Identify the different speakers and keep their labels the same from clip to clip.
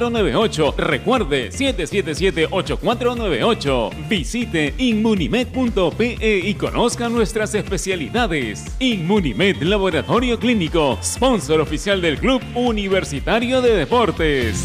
Speaker 1: 8498. Recuerde 777-8498. Visite inmunimed.pe y conozca nuestras especialidades. Inmunimed Laboratorio Clínico, sponsor oficial del Club Universitario de Deportes.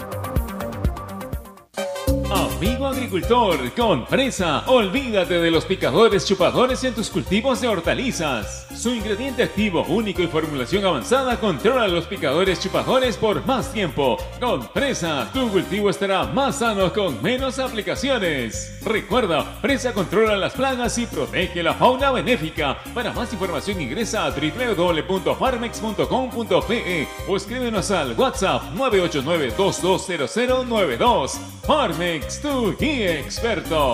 Speaker 1: Amigo agricultor, con Presa, olvídate de los picadores chupadores en tus cultivos de hortalizas. Su ingrediente activo único y formulación avanzada controla los picadores chupadores por más tiempo. Con Presa, tu cultivo estará más sano con menos aplicaciones. Recuerda, Presa controla las plagas y protege la fauna benéfica. Para más información ingresa a www.farmex.com.pe o escríbenos al WhatsApp 989 220092. Farmex, tu guía experto.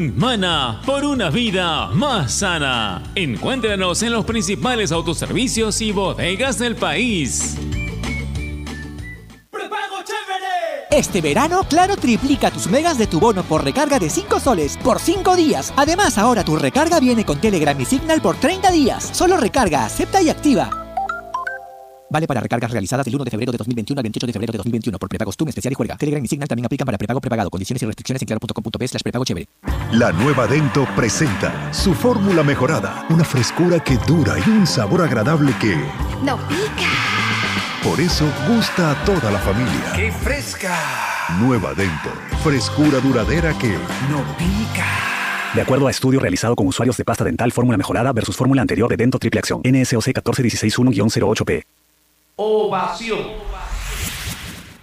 Speaker 1: Mana por una vida más sana. Encuéntranos en los principales autoservicios y bodegas del país.
Speaker 2: Este verano, Claro triplica tus megas de tu bono por recarga de 5 soles por 5 días. Además, ahora tu recarga viene con Telegram y Signal por 30 días. Solo recarga, acepta y activa. Vale para recargas realizadas del 1 de febrero de 2021 al 28 de febrero de 2021 por prepago TUM especial y juega. Telegram y Signal también aplican para prepago prepagado. Condiciones y restricciones en claro.com.p slash prepago chévere.
Speaker 3: La nueva Dento presenta su fórmula mejorada. Una frescura que dura y un sabor agradable que...
Speaker 4: ¡No pica!
Speaker 3: Por eso gusta a toda la familia.
Speaker 5: ¡Qué fresca!
Speaker 3: Nueva Dento. Frescura duradera que...
Speaker 5: ¡No pica!
Speaker 6: De acuerdo a estudio realizado con usuarios de pasta dental fórmula mejorada versus fórmula anterior de Dento Triple Acción. NSOC 14161-08P.
Speaker 7: Ovación.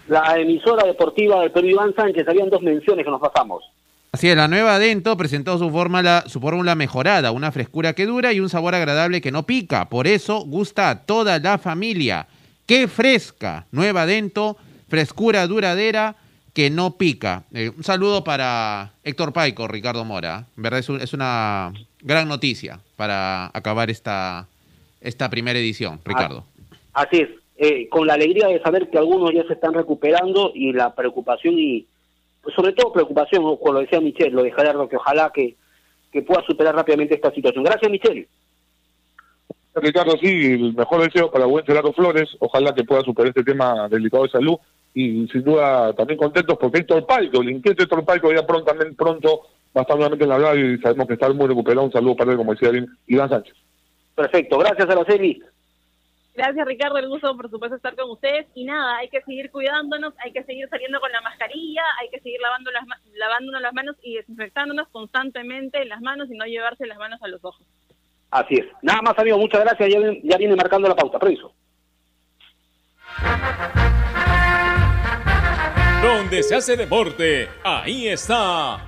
Speaker 7: La emisora deportiva del Perú Iván Sánchez, habían dos menciones que nos pasamos.
Speaker 8: Así es, la nueva Dento presentó su fórmula, su fórmula mejorada, una frescura que dura y un sabor agradable que no pica. Por eso gusta a toda la familia. ¡Qué fresca! Nueva Dento, frescura duradera que no pica. Eh, un saludo para Héctor Paico, Ricardo Mora. En verdad es, un- es una gran noticia para acabar esta, esta primera edición, Ricardo.
Speaker 7: Así es, eh, con la alegría de saber que algunos ya se están recuperando y la preocupación y sobre todo preocupación, como lo decía Michelle, lo de Gerardo, que ojalá que, que pueda superar rápidamente esta situación. Gracias, Michelle.
Speaker 9: Ricardo, sí, el mejor deseo para buen Gerardo Flores. Ojalá que pueda superar este tema delicado de salud. Y sin duda también contentos porque Héctor Paico, el inquieto Héctor Paico, ya pronto, también pronto va a estar nuevamente en la radio y sabemos que está muy recuperado. Un saludo para él, como decía bien, Iván Sánchez.
Speaker 7: Perfecto, gracias Araceli.
Speaker 10: Gracias Ricardo, el gusto por supuesto estar con ustedes y nada, hay que seguir cuidándonos, hay que seguir saliendo con la mascarilla, hay que seguir lavando las, lavándonos las manos y desinfectándonos constantemente las manos y no llevarse las manos a los ojos.
Speaker 7: Así es. Nada más, amigo, muchas gracias. Ya, viene marcando la pauta. Permiso.
Speaker 1: Donde se hace deporte, ahí está.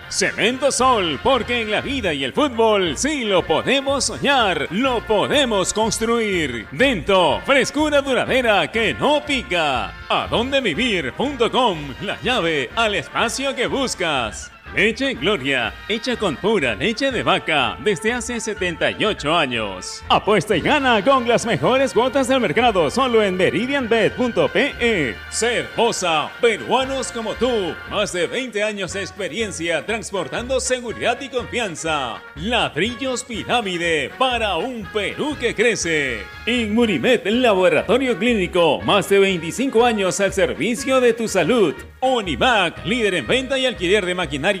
Speaker 1: Cemento Sol, porque en la vida y el fútbol sí lo podemos soñar, lo podemos construir. Dento, frescura duradera que no pica. Adondevivir.com, la llave al espacio que buscas. Leche Gloria, hecha con pura leche de vaca desde hace 78 años. Apuesta y gana con las mejores cuotas del mercado solo en meridianbet.pe. Ser Bosa, peruanos como tú, más de 20 años de experiencia transportando seguridad y confianza. Ladrillos Pirámide para un Perú que crece. Inmunimed, laboratorio clínico, más de 25 años al servicio de tu salud. Onivac, líder en venta y alquiler de maquinaria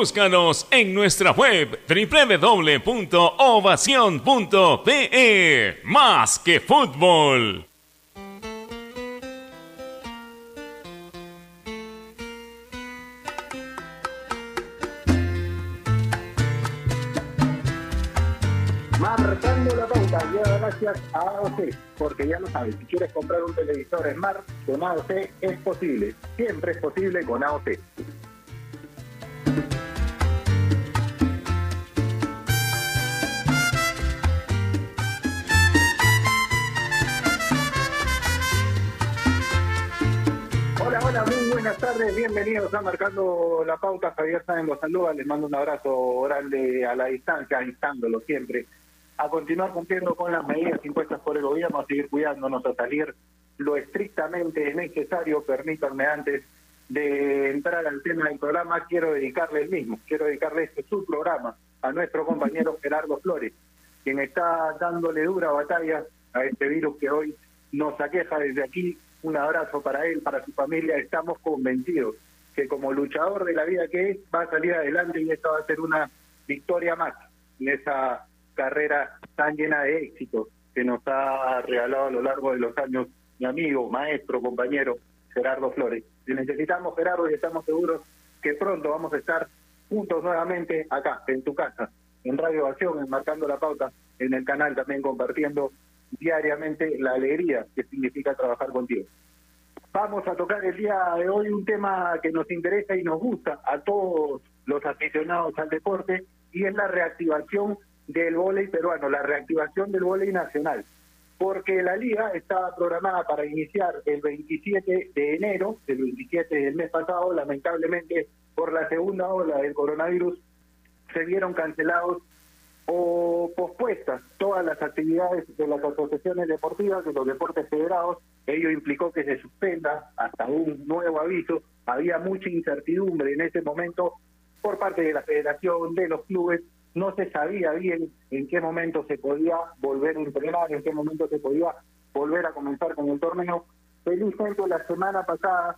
Speaker 1: Búscanos en nuestra web www.ovacion.pe. Más que fútbol.
Speaker 4: Marcando la pauta, ya gracias a AOC, porque ya lo sabes, si quieres comprar un televisor Smart con AOC es posible, siempre es posible con AOC. Buenas tardes, bienvenidos a Marcando la Pauta. Javier Sáenz los saluda, les mando un abrazo grande a la distancia, instándolo siempre a continuar cumpliendo con las medidas impuestas por el gobierno, a seguir cuidándonos, a salir lo estrictamente necesario. Permítanme antes de entrar al tema del programa, quiero dedicarle el mismo, quiero dedicarle este su programa a nuestro compañero Gerardo Flores, quien está dándole dura batalla a este virus que hoy nos aqueja desde aquí. Un abrazo para él, para su familia. Estamos convencidos que como luchador de la vida que es, va a salir adelante y esta va a ser una victoria más en esa carrera tan llena de éxitos que nos ha regalado a lo largo de los años mi amigo, maestro, compañero Gerardo Flores. Te necesitamos, Gerardo, y estamos seguros que pronto vamos a estar juntos nuevamente acá, en tu casa, en Radio Acción, en Marcando la Pauta, en el canal también compartiendo diariamente la alegría que significa trabajar contigo. Vamos a tocar el día de hoy un tema que nos interesa y nos gusta a todos los aficionados al deporte y es la reactivación del vóley peruano, la reactivación del vóley nacional. Porque la liga está programada para iniciar el 27 de enero, el 27 del mes pasado, lamentablemente por la segunda ola del coronavirus se vieron cancelados o pospuestas todas las actividades de las asociaciones deportivas, de los deportes federados. Ello implicó que se suspenda hasta un nuevo aviso. Había mucha incertidumbre en ese momento por parte de la federación, de los clubes. No se sabía bien en qué momento se podía volver a entrenar, en qué momento se podía volver a comenzar con el torneo. Felizmente la semana pasada,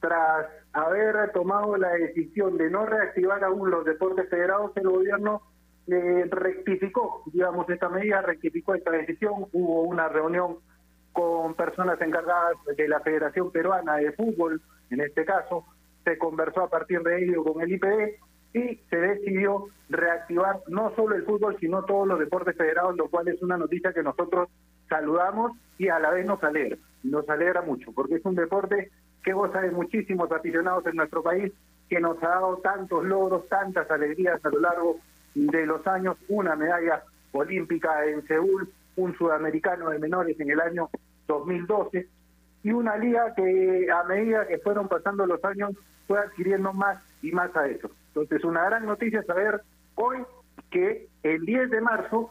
Speaker 4: tras haber tomado la decisión de no reactivar aún los deportes federados, el gobierno eh, rectificó, digamos, esta medida, rectificó esta decisión. Hubo una reunión con personas encargadas de la Federación Peruana de Fútbol, en este caso, se conversó a partir de ello con el IPD y se decidió reactivar no solo el fútbol, sino todos los deportes federados, lo cual es una noticia que nosotros saludamos y a la vez nos alegra. Nos alegra mucho, porque es un deporte que goza de muchísimos aficionados en nuestro país, que nos ha dado tantos logros, tantas alegrías a lo largo de los años, una medalla olímpica en Seúl, un sudamericano de menores en el año 2012 y una liga que a medida que fueron pasando los años fue adquiriendo más y más a eso. Entonces, una gran noticia saber hoy que el 10 de marzo,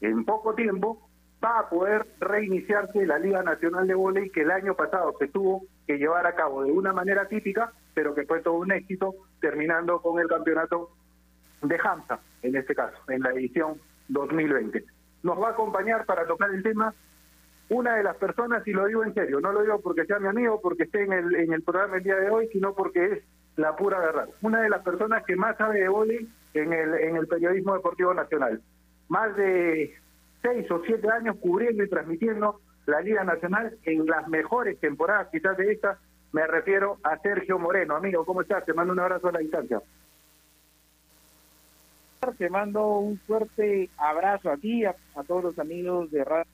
Speaker 4: en poco tiempo, va a poder reiniciarse la Liga Nacional de Voley que el año pasado se tuvo que llevar a cabo de una manera típica, pero que fue todo un éxito, terminando con el campeonato de Hamza, en este caso, en la edición 2020. Nos va a acompañar para tocar el tema una de las personas, y lo digo en serio, no lo digo porque sea mi amigo, porque esté en el, en el programa el día de hoy, sino porque es la pura verdad. Una de las personas que más sabe de vóley en el, en el periodismo deportivo nacional. Más de seis o siete años cubriendo y transmitiendo la Liga Nacional en las mejores temporadas quizás de esta. Me refiero a Sergio Moreno. Amigo, ¿cómo estás? Te mando un abrazo a la distancia.
Speaker 5: Te mando un fuerte abrazo a, a todos los amigos de Radio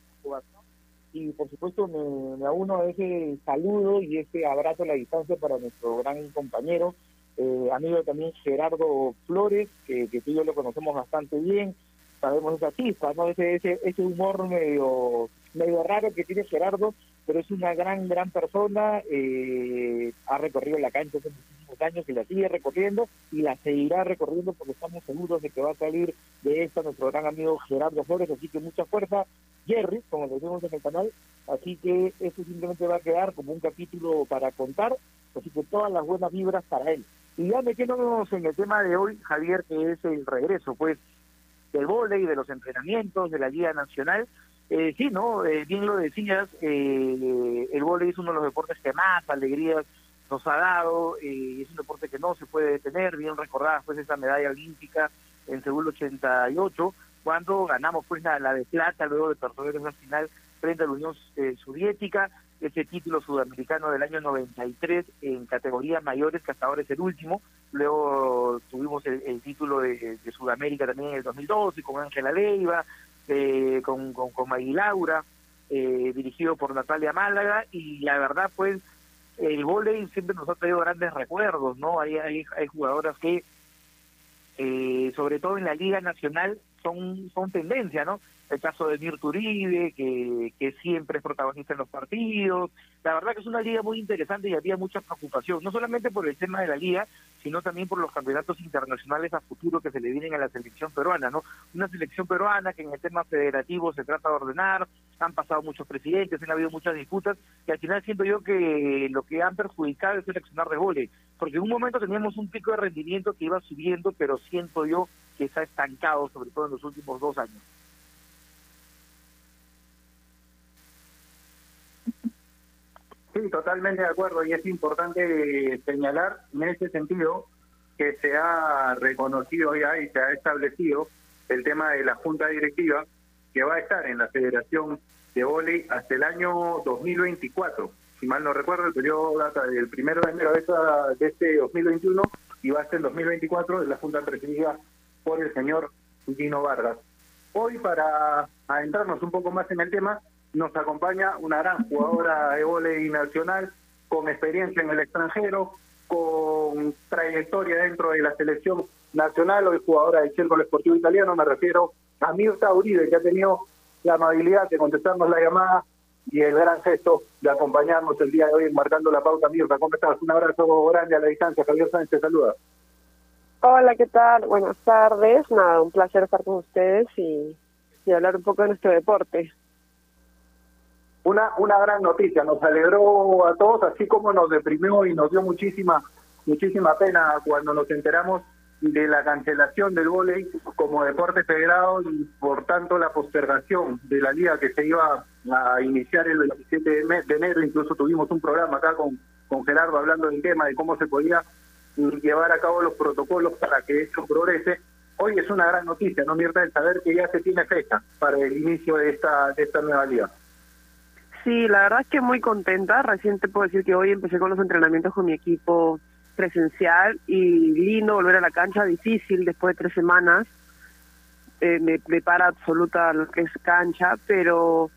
Speaker 11: y por supuesto me, me uno a ese saludo y ese abrazo a la distancia para nuestro gran compañero, eh, amigo también Gerardo Flores, que, que tú y yo lo conocemos bastante bien, sabemos esa chispa, ¿no? Ese, ese, ese humor medio, medio raro que tiene Gerardo, pero es una gran, gran persona, eh, ha recorrido la cancha hace muchísimos años y la sigue recorriendo y la seguirá recorriendo porque estamos seguros de que va a salir de esta nuestro gran amigo Gerardo Flores, así que mucha fuerza, Jerry, como lo decimos en el canal, así que esto simplemente va a quedar como un capítulo para contar, así que todas las buenas vibras para él. Y ya metiéndonos en el tema de hoy, Javier, que es el regreso, pues, del vóley, de los entrenamientos, de la Liga Nacional, eh, sí, ¿no? Eh, bien lo decías, eh, el vóley es uno de los deportes que más alegrías nos ha dado, eh, es un deporte que no se puede detener, bien recordada pues esa medalla olímpica en Seúl 88, cuando ganamos pues la, de plata luego de perder esa final frente a la Unión eh, Soviética, ese título sudamericano del año 93 en categorías mayores, que hasta ahora es el último. Luego tuvimos el, título de, Sudamérica también en el 2012 con Ángela Leiva, eh, con, con, con Laura, eh, dirigido por Natalia Málaga, y la verdad, pues, el volei siempre nos ha traído grandes recuerdos, ¿no? Hay, hay, hay jugadoras que, eh, sobre todo en la Liga Nacional, son, son tendencia, ¿no? El caso de Mirta Uribe, que, siempre es protagonista en los partidos. La verdad que es una liga muy interesante y había mucha preocupación, no solamente por el tema de la liga, sino también por los campeonatos internacionales a futuro que se le vienen a la selección peruana, ¿no? Una selección peruana que en el tema federativo se trata de ordenar, han pasado muchos presidentes, han habido muchas disputas, y al final siento yo que lo que han perjudicado es seleccionar de goles, porque en un momento teníamos un pico de rendimiento que iba subiendo, pero siento yo que está estancado, sobre todo en los últimos dos años.
Speaker 4: Sí, totalmente de acuerdo y es importante señalar en ese sentido que se ha reconocido ya y se ha establecido el tema de la junta directiva que va a estar en la Federación de Voley hasta el año 2024. Si mal no recuerdo, el periodo data del primero de enero de este 2021 y va hasta el 2024 de la junta presidida por el señor Gino Vargas. Hoy, para adentrarnos un poco más en el tema, nos acompaña una gran jugadora de volei nacional con experiencia en el extranjero, con trayectoria dentro de la selección nacional, hoy jugadora del Círculo Esportivo Italiano, me refiero a Mirta Uribe, que ha tenido la amabilidad de contestarnos la llamada y el gran gesto de acompañarnos el día de hoy marcando la pauta. Mirta, ¿cómo estás? Un abrazo grande a la distancia. Javier Sánchez te saluda.
Speaker 12: Hola, ¿qué tal? Buenas tardes. Nada, un placer estar con ustedes y, y hablar un poco de nuestro deporte
Speaker 4: una, una gran noticia, nos alegró a todos, así como nos deprimió y nos dio muchísima, muchísima pena cuando nos enteramos de la cancelación del vóley como deporte federado y por tanto la postergación de la liga que se iba a iniciar el 27 de enero, incluso tuvimos un programa acá con, con Gerardo hablando del tema de cómo se podía llevar a cabo los protocolos para que esto progrese. Hoy es una gran noticia, ¿no, Mirta? El saber que ya se tiene fecha para el inicio de esta, de esta nueva liga.
Speaker 12: Sí, la verdad es que muy contenta. Recién te puedo decir que hoy empecé con los entrenamientos con mi equipo presencial y lindo volver a la cancha, difícil después de tres semanas. Eh, me prepara absoluta lo que es cancha, pero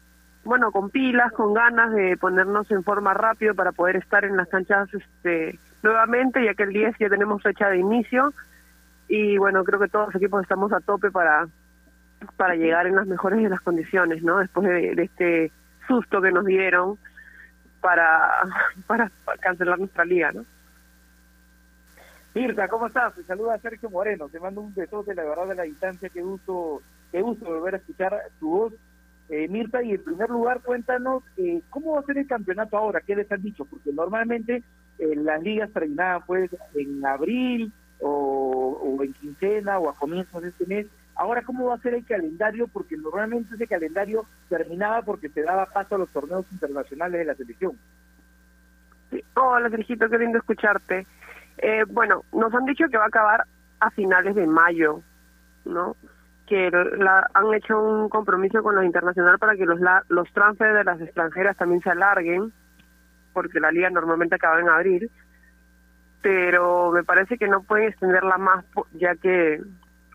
Speaker 12: bueno, con pilas, con ganas de ponernos en forma rápido para poder estar en las canchas este, nuevamente, ya que el 10 ya tenemos fecha de inicio. Y bueno, creo que todos los equipos estamos a tope para, para llegar en las mejores de las condiciones, ¿no? Después de, de este susto que nos dieron para, para, cancelar nuestra liga, ¿no?
Speaker 11: Mirta, ¿cómo estás? Te saluda Sergio Moreno, te mando un besote, la verdad, de la distancia, qué gusto, qué gusto volver a escuchar tu voz. Eh, Mirta, y en primer lugar, cuéntanos eh, cómo va a ser el campeonato ahora, qué les han dicho, porque normalmente eh, las ligas terminaban pues en abril o en quincena o a comienzos de este mes, Ahora, ¿cómo va a ser el calendario? Porque normalmente ese calendario terminaba porque se daba paso a los torneos internacionales de la selección.
Speaker 12: Sí. Hola, Sergito, qué lindo escucharte. Eh, bueno, nos han dicho que va a acabar a finales de mayo, ¿no? Que la, han hecho un compromiso con los internacionales para que los, la, los transfers de las extranjeras también se alarguen, porque la liga normalmente acaba en abril, pero me parece que no pueden extenderla más, ya que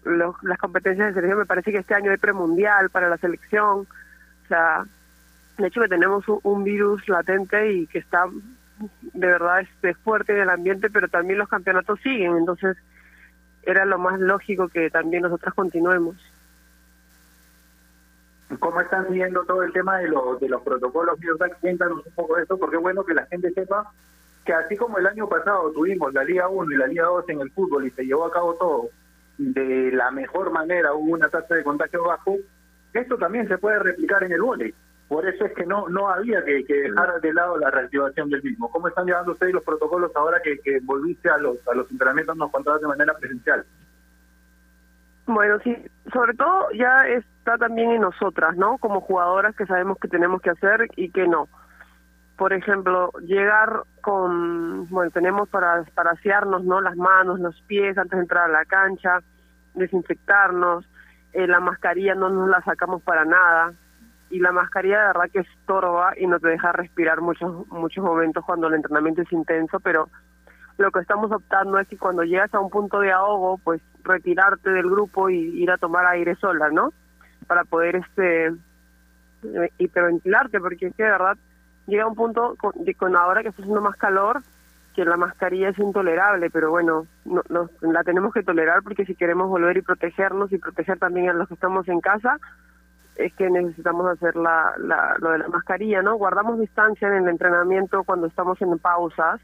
Speaker 12: los, las competencias de selección, me parece que este año hay premundial para la selección, o sea, de hecho que tenemos un, un virus latente y que está de verdad este, fuerte en el ambiente, pero también los campeonatos siguen, entonces era lo más lógico que también nosotras continuemos.
Speaker 4: ¿Cómo están viendo todo el tema de, los de los protocolos? Cuéntanos un poco de eso, porque es bueno que la gente sepa que así como el año pasado tuvimos la Liga 1 y la Liga 2 en el fútbol y se llevó a cabo todo de la mejor manera, hubo una tasa de contagio bajo, esto también se puede replicar en el vóley. Por eso es que no no había que, dejar de lado la reactivación del mismo. ¿Cómo están llevando ustedes los protocolos ahora que, que volviste a los a los entrenamientos nos contabas de manera presencial?
Speaker 12: Bueno, sí, sobre todo ya está también en nosotras, ¿no? Como jugadoras que sabemos que tenemos que hacer y que no. Por ejemplo, llegar con, bueno, tenemos para, para asearnos, ¿no? Las manos, los pies antes de entrar a la cancha, desinfectarnos, eh, la mascarilla no nos la sacamos para nada y la mascarilla de verdad que estorba y no te deja respirar muchos muchos momentos cuando el entrenamiento es intenso, pero lo que estamos optando es que cuando llegas a un punto de ahogo, pues retirarte del grupo y ir a tomar aire sola, ¿no? Para poder este eh, hiperventilarte, porque es que de verdad llega un punto con, con ahora que está haciendo más calor que la mascarilla es intolerable, pero bueno, no, la tenemos que tolerar porque si queremos volver y protegernos y proteger también a los que estamos en casa, es que necesitamos hacer la, la, lo de la mascarilla, ¿no? Guardamos distancia en el entrenamiento cuando estamos en pausas,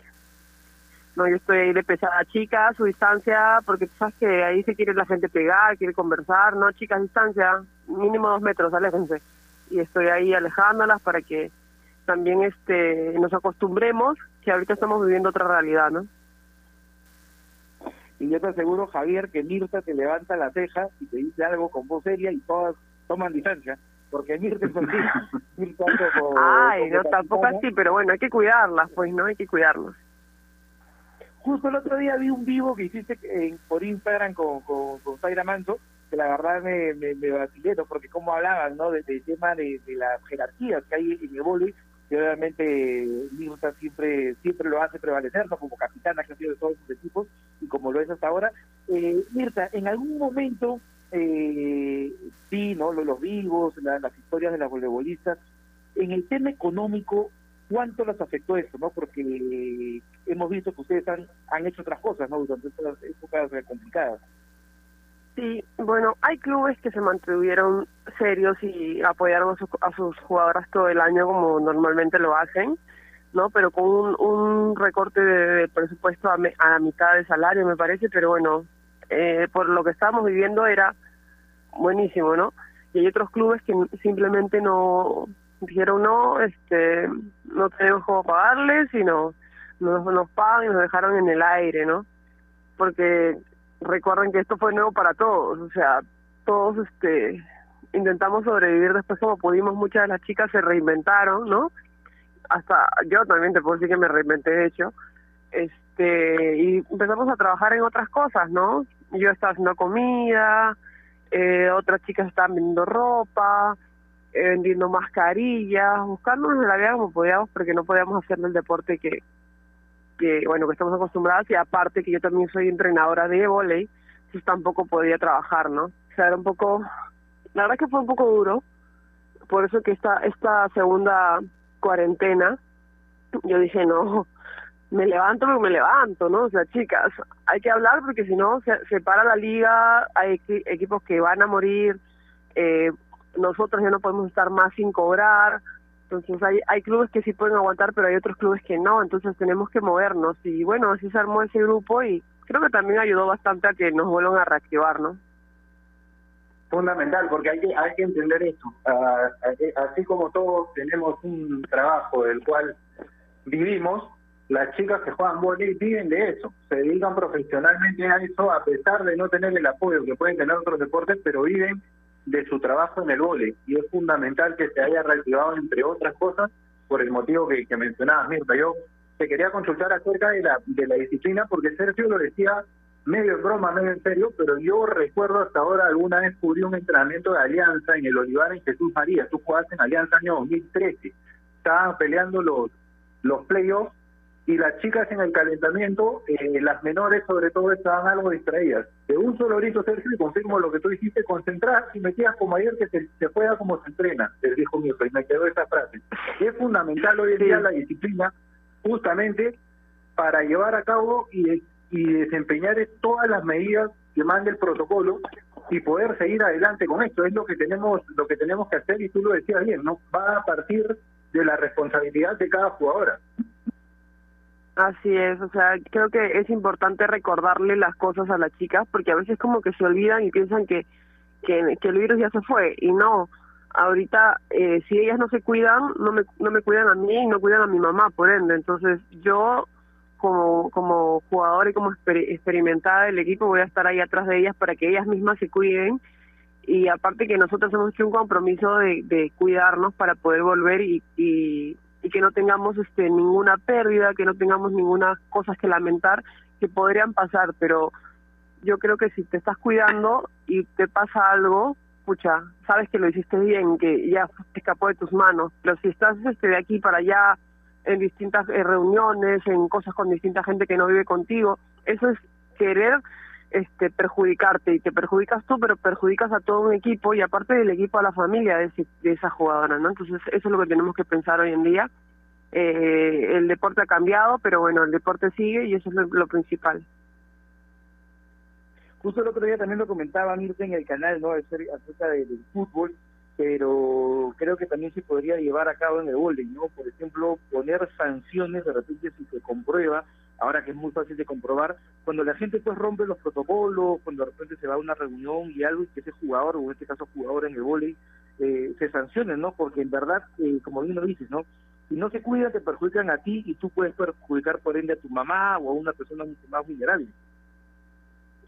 Speaker 12: no, yo estoy ahí de pesada, chicas, su distancia, porque tú sabes que ahí se quiere la gente pegar, quiere conversar, no, chicas, distancia, mínimo dos metros, aléjense. Y estoy ahí alejándolas para que también este nos acostumbremos que ahorita estamos viviendo otra realidad, ¿no?
Speaker 11: Y yo te aseguro, Javier, que Mirta te levanta la ceja y te dice algo con voz seria y todas toman distancia, porque Mirta es así. Mirta
Speaker 12: como, Ay, no, tampoco así, pero bueno, hay que cuidarlas, pues, ¿no? Hay que cuidarnos.
Speaker 11: Justo el otro día vi un vivo que hiciste en, por Instagram con, con, con Zaira Manso, que la verdad me, me, me vacilé, porque como hablaban, ¿no? Del de tema de, de, las jerarquías que hay en el vóley, y obviamente Mirta siempre siempre lo hace prevalecer, ¿no? Como capitana que ha sido de todos sus equipos, y como lo es hasta ahora. Eh, Mirta, en algún momento, eh, sí, ¿no? Los, los vivos, las historias de las voleibolistas, en el tema económico, ¿Cuánto les afectó eso? ¿no? Porque hemos visto que ustedes han, han hecho otras cosas ¿no? durante estas épocas complicadas.
Speaker 12: Sí, bueno, hay clubes que se mantuvieron serios y apoyaron a, sus jugadoras todo el año como normalmente lo hacen, ¿no? Pero con un, recorte de, presupuesto a, a, la mitad de salario, me parece, pero bueno, eh, por lo que estábamos viviendo era buenísimo, ¿no? Y hay otros clubes que simplemente no, dijeron no, este, no tenemos cómo pagarles y no, nos, nos pagan y nos dejaron en el aire, ¿no? Porque recuerden que esto fue nuevo para todos, o sea, todos este intentamos sobrevivir después como pudimos, muchas de las chicas se reinventaron, ¿no? Hasta yo también te puedo decir que me reinventé de hecho, este, y empezamos a trabajar en otras cosas, ¿no? Yo estaba haciendo comida, eh, otras chicas estaban vendiendo ropa, eh, vendiendo mascarillas, buscándonos la vida como podíamos, porque no podíamos hacer el deporte que, que, bueno, que estamos acostumbrados, y aparte que yo también soy entrenadora de volei, pues tampoco podía trabajar, ¿no? O sea, era un poco, la verdad que fue un poco duro, por eso que esta, esta segunda cuarentena, yo dije, no, me levanto porque me levanto, ¿no? O sea, chicas, hay que hablar porque si no se, se para la liga, hay equipos que van a morir, eh, nosotros ya no podemos estar más sin cobrar, entonces hay, hay clubes que sí pueden aguantar, pero hay otros clubes que no, entonces tenemos que movernos y bueno, así se armó ese grupo y creo que también ayudó bastante a que nos vuelvan a reactivar, ¿no?
Speaker 4: Fundamental, porque hay que, hay que entender esto. Ah, así como todos tenemos un trabajo del cual vivimos, las chicas que juegan voleibol viven de eso, se dedican profesionalmente a eso a pesar de no tener el apoyo que pueden tener otros deportes, pero viven de su trabajo en el vole. Y es fundamental que se haya reactivado entre otras cosas por el motivo que, mencionabas Mirta. Yo te quería consultar acerca de la de la disciplina porque Sergio lo decía medio en broma medio en serio pero yo recuerdo hasta ahora alguna vez cubrí un entrenamiento de Alianza en el Olivar en Jesús María. Tú jugaste en Alianza año 2013 estaban peleando los los playoffs y las chicas en el calentamiento, eh, las menores sobre todo estaban algo distraídas. De un solo grito, Sergio, y confirmo lo que tú dijiste, concentrar y metías como ayer que se, se juega como se entrena, les dijo Mirko, y me quedó esa frase. Es fundamental hoy en día la disciplina, justamente para llevar a cabo y, y desempeñar todas las medidas que mande el protocolo y poder seguir adelante con esto. Es lo que tenemos, lo que tenemos que hacer, y tú lo decías bien, ¿no? Va a partir de la responsabilidad de cada jugadora.
Speaker 12: Así es, o sea, creo que es importante recordarle las cosas a las chicas porque a veces como que se olvidan y piensan que, que, el virus ya se fue y no. Ahorita, eh, si ellas no se cuidan, no me, no me cuidan a mí y no cuidan a mi mamá, por ende. Entonces, yo como, como jugadora y como experimentada del equipo voy a estar ahí atrás de ellas para que ellas mismas se cuiden y aparte que nosotros hemos hecho un compromiso de, de cuidarnos para poder volver y, y, y que no tengamos este ninguna pérdida, que no tengamos ninguna cosas que lamentar que podrían pasar, pero yo creo que si te estás cuidando y te pasa algo, pucha, sabes que lo hiciste bien, que ya escapó de tus manos, pero si estás este de aquí para allá en distintas eh, reuniones, en cosas con distinta gente que no vive contigo, eso es querer este perjudicarte y te perjudicas tú pero perjudicas a todo un equipo y aparte del equipo a la familia de, de esa jugadora no entonces eso es lo que tenemos que pensar hoy en día. Eh, el deporte ha cambiado pero bueno el deporte sigue y eso es lo, principal.
Speaker 11: Justo el otro día también lo comentaba Mirta en el canal no acerca del fútbol pero creo que también se podría llevar a cabo en el vóley, ¿no? Por ejemplo, poner sanciones de repente si se comprueba ahora que es muy fácil de comprobar, cuando la gente pues rompe los protocolos, cuando de repente se va a una reunión y algo y que ese jugador, o en este caso jugador en el vóley, eh, se sancionen, ¿no? Porque en verdad, eh, como bien lo dices, ¿no? Si no se cuidan, te perjudican a ti y tú puedes perjudicar por ende a tu mamá o a una persona mucho más vulnerable.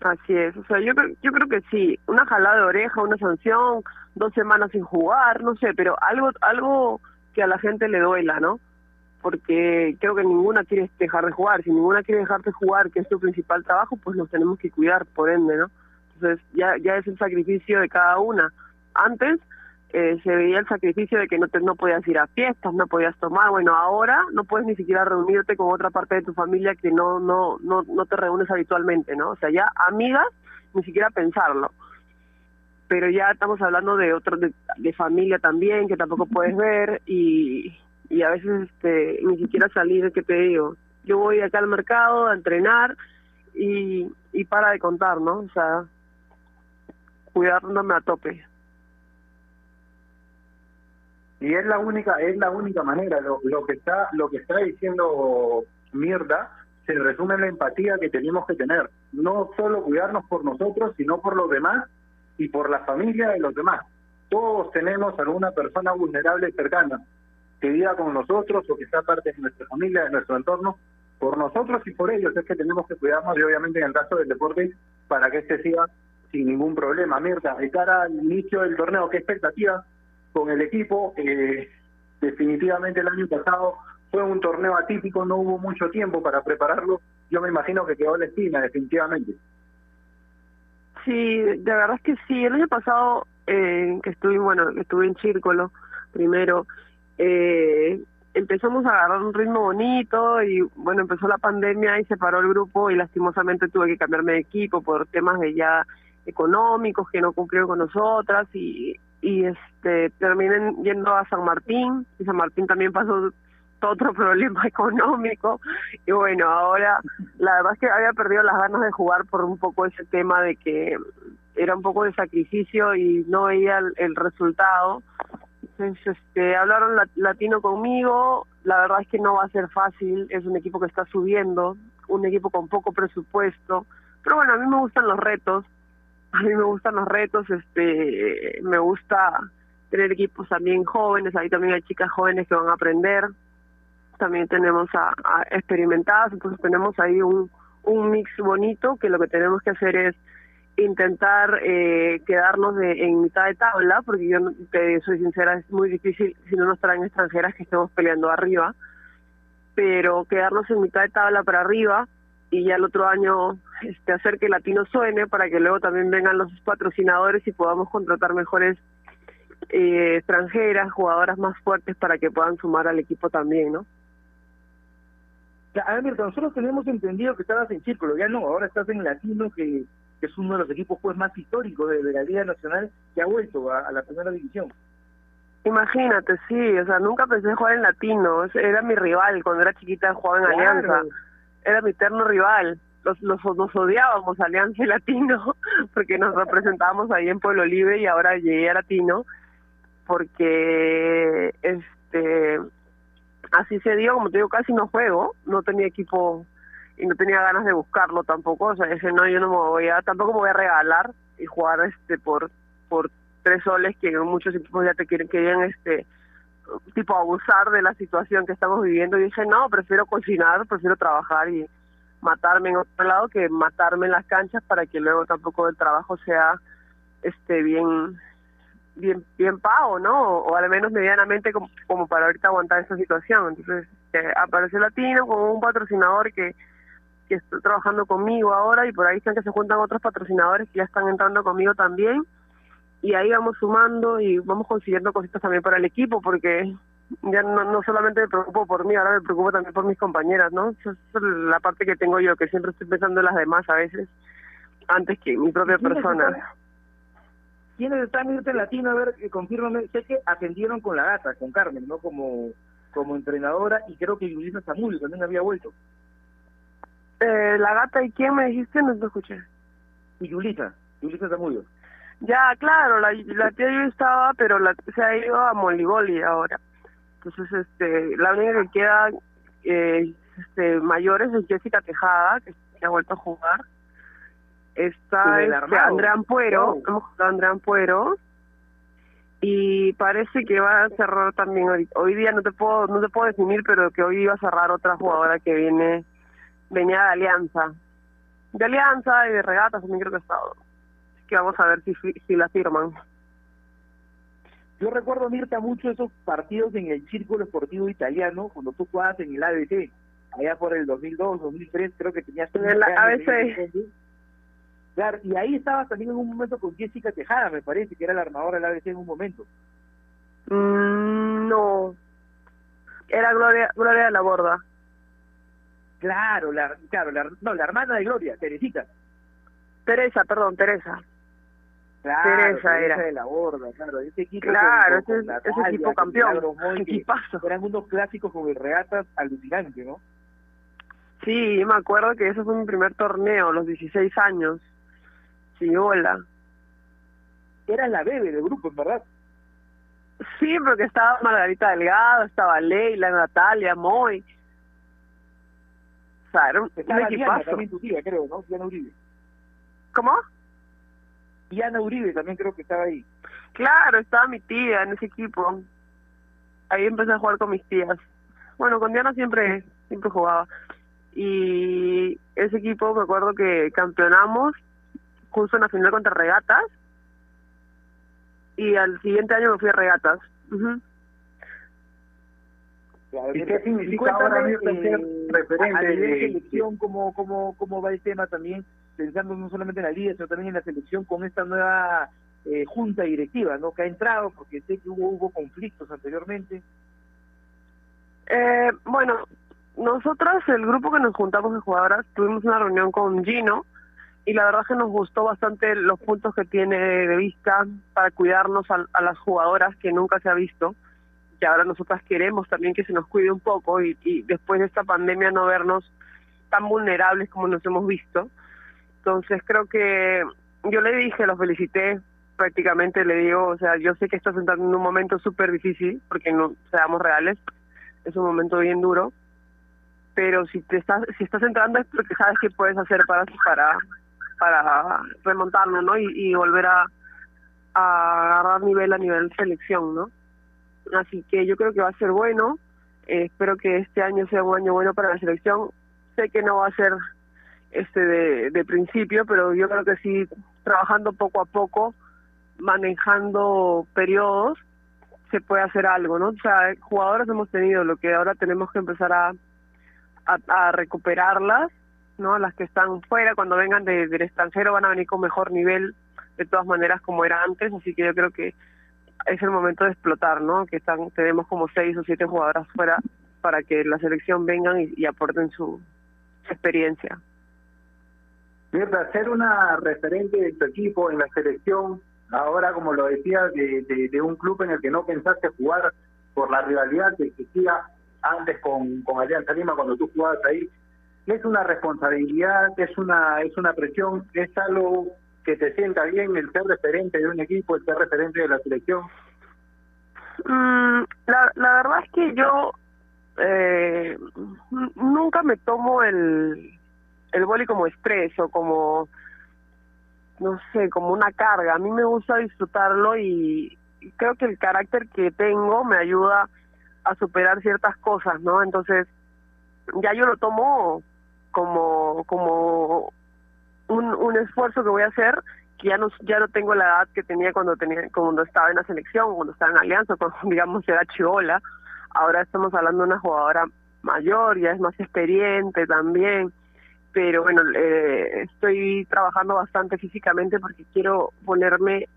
Speaker 12: Así es, o sea, yo, yo creo que sí, una jalada de oreja, una sanción, dos semanas sin jugar, no sé, pero algo, algo que a la gente le duela, ¿no? Porque creo que ninguna quiere dejar de jugar. Si ninguna quiere dejar de jugar, que es su principal trabajo, pues nos tenemos que cuidar, por ende, ¿no? Entonces ya, ya es el sacrificio de cada una. Antes eh, se veía el sacrificio de que no, te, no podías ir a fiestas, no podías tomar. Bueno, ahora no puedes ni siquiera reunirte con otra parte de tu familia que no, no, no, no te reúnes habitualmente, ¿no? O sea, ya amigas, ni siquiera pensarlo pero ya estamos hablando de otro de, familia también que tampoco puedes ver y, y a veces este, ni siquiera salir, ¿qué te digo? Yo voy acá al mercado a entrenar y, y para de contar, ¿no? O sea, cuidándome a tope.
Speaker 4: Y es la única, es la única manera, lo, lo que está, lo que está diciendo Mirda, se resume en la empatía que tenemos que tener. No solo cuidarnos por nosotros, sino por los demás y por la familia de los demás. Todos tenemos alguna persona vulnerable cercana que viva con nosotros o que sea parte de nuestra familia, de nuestro entorno, por nosotros y por ellos es que tenemos que cuidarnos y obviamente en el caso del deporte para que este siga sin ningún problema. Mirta, de cara al inicio del torneo, ¿qué expectativa con el equipo? Eh, definitivamente el año pasado fue un torneo atípico, no hubo mucho tiempo para prepararlo. Yo me imagino que quedó la esquina, definitivamente.
Speaker 12: Sí, de verdad es que sí. El año pasado eh, que estuve, bueno, estuve en Círculo primero, eh, empezamos a agarrar un ritmo bonito y bueno, empezó la pandemia y se paró el grupo y lastimosamente tuve que cambiarme de equipo por temas de ya económicos que no cumplieron con nosotras y, y este terminé yendo a San Martín y San Martín también pasó otro problema económico y bueno, ahora la verdad es que había perdido las ganas de jugar por un poco ese tema de que era un poco de sacrificio y no veía el resultado este, hablaron latino conmigo, la verdad es que no va a ser fácil, es un equipo que está subiendo, un equipo con poco presupuesto, pero bueno, a mí me gustan los retos, a mí me gustan los retos, este, me gusta tener equipos también jóvenes, ahí también hay chicas jóvenes que van a aprender, también tenemos a, a experimentadas, entonces tenemos ahí un, un mix bonito que lo que tenemos que hacer es intentar eh, quedarnos de, en mitad de tabla, porque yo te soy sincera, es muy difícil si no nos traen extranjeras que estemos peleando arriba, pero quedarnos en mitad de tabla para arriba y ya el otro año este, hacer que Latino suene para que luego también vengan los patrocinadores y podamos contratar mejores eh, extranjeras, jugadoras más fuertes para que puedan sumar al equipo también, ¿no?
Speaker 11: A ver, Mirta, nosotros tenemos entendido que estabas en Círculo, ya no, ahora estás en Latino, que, que es uno de los equipos pues más históricos de, de la Liga Nacional que ha vuelto a, a la primera división.
Speaker 12: Imagínate, sí, o sea, nunca pensé jugar en Latino, era mi rival cuando era chiquita jugaba en
Speaker 11: Claro.
Speaker 12: Alianza, era mi eterno rival, los, los, nos odiábamos Alianza y Latino, porque nos representábamos ahí en Pueblo Libre y ahora llegué a Latino, porque este así se dio, como te digo, casi no juego, no tenía equipo y no tenía ganas de buscarlo tampoco, o sea, dije, no, yo no me voy a, tampoco me voy a regalar y jugar este por por tres soles que muchos equipos ya te quieren querían este tipo abusar de la situación que estamos viviendo y dije no prefiero cocinar prefiero trabajar y matarme en otro lado que matarme en las canchas para que luego tampoco el trabajo sea este bien bien bien pago no o, al menos medianamente como, como para ahorita aguantar esa situación entonces eh, apareció Latino con un patrocinador que que está trabajando conmigo ahora y por ahí están que se juntan otros patrocinadores que ya están entrando conmigo también y ahí vamos sumando y vamos consiguiendo cositas también para el equipo porque ya no, no solamente me preocupo por mí, ahora me preocupo también por mis compañeras, ¿no? Esa es la parte que tengo yo, que siempre estoy pensando en las demás a veces, antes que mi propia
Speaker 11: ¿Quiénes
Speaker 12: persona.
Speaker 11: ¿Quiénes están irte en Latino? A ver, eh, confírmame. Sé que atendieron con la gata, con Carmen, ¿no? Como como entrenadora y creo que Yulisa Zamudio también había vuelto.
Speaker 12: Eh, la gata y quién me dijiste, no te escuché.
Speaker 11: Y Yulisa, Yulisa Zamudio.
Speaker 12: Ya, claro, la, la tía yo estaba, pero la, se ha ido a Moliboli ahora. Entonces, este, la única que queda eh, este, mayores es Jessica Tejada, que, ha vuelto a jugar. Está este. Andrea Ampuero,
Speaker 11: Wow.
Speaker 12: hemos jugado a Andrea Ampuero. Y parece que va a cerrar también hoy, hoy día, no te puedo no te puedo definir, pero que hoy iba a cerrar otra jugadora que viene, venía de Alianza. De Alianza y de Regatas también creo que ha estado. Así que vamos a ver si, si la firman.
Speaker 11: Yo recuerdo, Mirta, mucho esos partidos en el Círculo Esportivo Italiano, cuando tú jugabas en el ABC, allá por el 2002, 2003, creo que tenías...
Speaker 12: En el
Speaker 11: 15 años,
Speaker 12: ABC.
Speaker 11: Claro, y ahí estabas también en un momento con Jessica Tejada, me parece, que era la armadora del ABC en un momento.
Speaker 12: Mm, no. Era Gloria, Gloria de la Borda.
Speaker 11: Claro, la, claro, la, no, la hermana de Gloria, Teresita.
Speaker 12: Teresa, perdón, Teresa.
Speaker 11: Claro,
Speaker 12: Teresa era.
Speaker 11: de la Borda, claro, ese equipo
Speaker 12: Claro,
Speaker 11: con-
Speaker 12: ese-
Speaker 11: con
Speaker 12: ese
Speaker 11: Natalia,
Speaker 12: equipo campeón. Equipazo.
Speaker 11: Eran unos clásicos con el regatas alucinante, ¿no?
Speaker 12: Sí, yo me acuerdo que ese fue mi primer torneo, los 16 años. Sí, hola.
Speaker 11: Era la bebé del grupo, en verdad.
Speaker 12: Sí, porque estaba Margarita Delgado, estaba Leila, Natalia, Moy. O sea, era un,
Speaker 11: Diana también tu tía, creo, ¿no? Diana Uribe.
Speaker 12: ¿Cómo?
Speaker 11: Diana Uribe también creo que estaba ahí.
Speaker 12: Claro, estaba mi tía en ese equipo. Ahí empecé a jugar con mis tías. Bueno, con Diana siempre, siempre jugaba. Y ese equipo me acuerdo que campeonamos justo en la final contra Regatas. Y al siguiente año me fui a Regatas. Ujú.
Speaker 4: ¿Y qué significa ahora
Speaker 11: eh,
Speaker 4: ser referente
Speaker 11: a nivel
Speaker 4: de-
Speaker 11: selección, ¿cómo, cómo, ¿cómo va el tema también? Pensando no solamente en la liga, sino también en la selección con esta nueva eh, junta directiva, ¿no? Que ha entrado, porque sé que hubo, hubo conflictos anteriormente.
Speaker 12: Eh, bueno, nosotras, el grupo que nos juntamos de jugadoras, tuvimos una reunión con Gino y la verdad que nos gustó bastante los puntos que tiene de vista para cuidarnos a, a las jugadoras que nunca se ha visto, que ahora nosotras queremos también que se nos cuide un poco y, y después de esta pandemia no vernos tan vulnerables como nos hemos visto. Entonces creo que yo le dije, los felicité, prácticamente le digo, o sea, yo sé que estás entrando en un momento súper difícil, porque no seamos reales, es un momento bien duro, pero si te estás si estás entrando es porque sabes qué puedes hacer para para para remontarlo, ¿no? Y, y volver a, a agarrar nivel a nivel selección, ¿no? Así que yo creo que va a ser bueno. Eh, espero que este año sea un año bueno para la selección. Sé que no va a ser este de, de principio, pero yo creo que sí, trabajando poco a poco, manejando periodos, se puede hacer algo, ¿no? O sea, jugadores hemos tenido, lo que ahora tenemos que empezar a, a, a recuperarlas, ¿no? Las que están fuera, cuando vengan de- del extranjero van a venir con mejor nivel, de todas maneras, como era antes, así que yo creo que es el momento de explotar, ¿no? Que están tenemos como seis o siete jugadoras fuera para que la selección vengan y, aporten su, su experiencia.
Speaker 4: Mirta, ser una referente de tu equipo en la selección, ahora como lo decía, de, de, de, un club en el que no pensaste jugar por la rivalidad que existía antes con, con Alianza Lima cuando tú jugabas ahí, es una responsabilidad, es una, es una presión, es algo que te sienta bien el ser referente de un equipo, el ser referente de la selección.
Speaker 12: Mm, la, la verdad es que yo eh, nunca me tomo el el boli como estrés o como no sé, como una carga. A mí me gusta disfrutarlo y creo que el carácter que tengo me ayuda a superar ciertas cosas, ¿no? Entonces, ya yo lo tomo como como un, un esfuerzo que voy a hacer que ya no ya no tengo la edad que tenía cuando tenía cuando estaba en la selección cuando estaba en Alianza cuando digamos era chivola. Ahora estamos hablando de una jugadora mayor ya es más experiente también. Pero bueno eh, estoy trabajando bastante físicamente porque quiero ponerme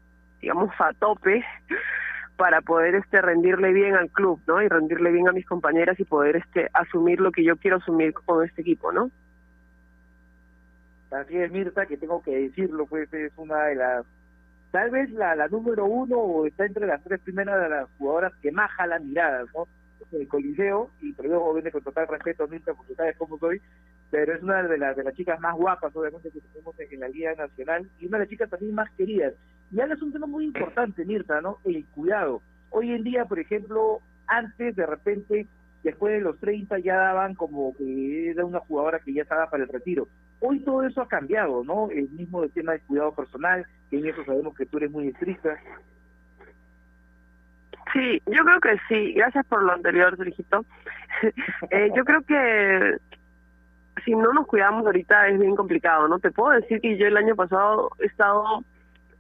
Speaker 12: digamos a tope para poder este rendirle bien al club no y rendirle bien a mis compañeras y poder este asumir lo que yo quiero asumir con este equipo no
Speaker 11: Así es, Mirta, que tengo que decirlo, pues es una de las, tal vez la, número uno o está entre las tres primeras de las jugadoras que más jalan miradas, ¿no? El Coliseo, y te lo viene con total respeto, Mirta, porque sabes cómo soy, pero es una de las de las chicas más guapas, obviamente, que tenemos en, la Liga Nacional, y una de las chicas también más queridas. Y ahora es un tema muy importante, Mirta, ¿no? El cuidado. Hoy en día, por ejemplo, antes de repente, después de los 30 ya daban como que era una jugadora que ya estaba para el retiro. Hoy todo eso ha cambiado, ¿no? El mismo tema del cuidado personal, que en eso sabemos que tú eres muy estricta.
Speaker 12: Sí, yo creo que sí. Gracias por lo anterior, Sergito. eh, yo creo que si no nos cuidamos ahorita es bien complicado, ¿no? Te puedo decir que yo el año pasado he estado,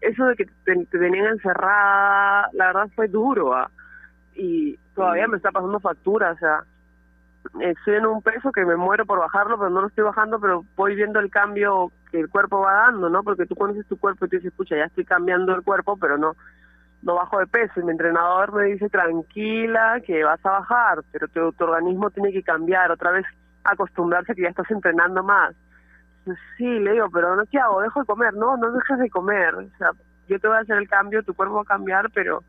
Speaker 12: eso de que te, te tenían encerrada, la verdad fue duro, ¿ah? y todavía me está pasando factura, o sea, estoy en un peso que me muero por bajarlo, pero no lo estoy bajando, pero voy viendo el cambio que el cuerpo va dando, ¿no? Porque tú conoces tu cuerpo y te dices, escucha, ya estoy cambiando el cuerpo, pero no no bajo de peso. Y mi entrenador me dice, tranquila, que vas a bajar, pero tu, tu organismo tiene que cambiar, otra vez acostumbrarse a que ya estás entrenando más. Sí, le digo, pero no, ¿qué hago? Dejo de comer, no, no dejes de comer. O sea, yo te voy a hacer el cambio, tu cuerpo va a cambiar, pero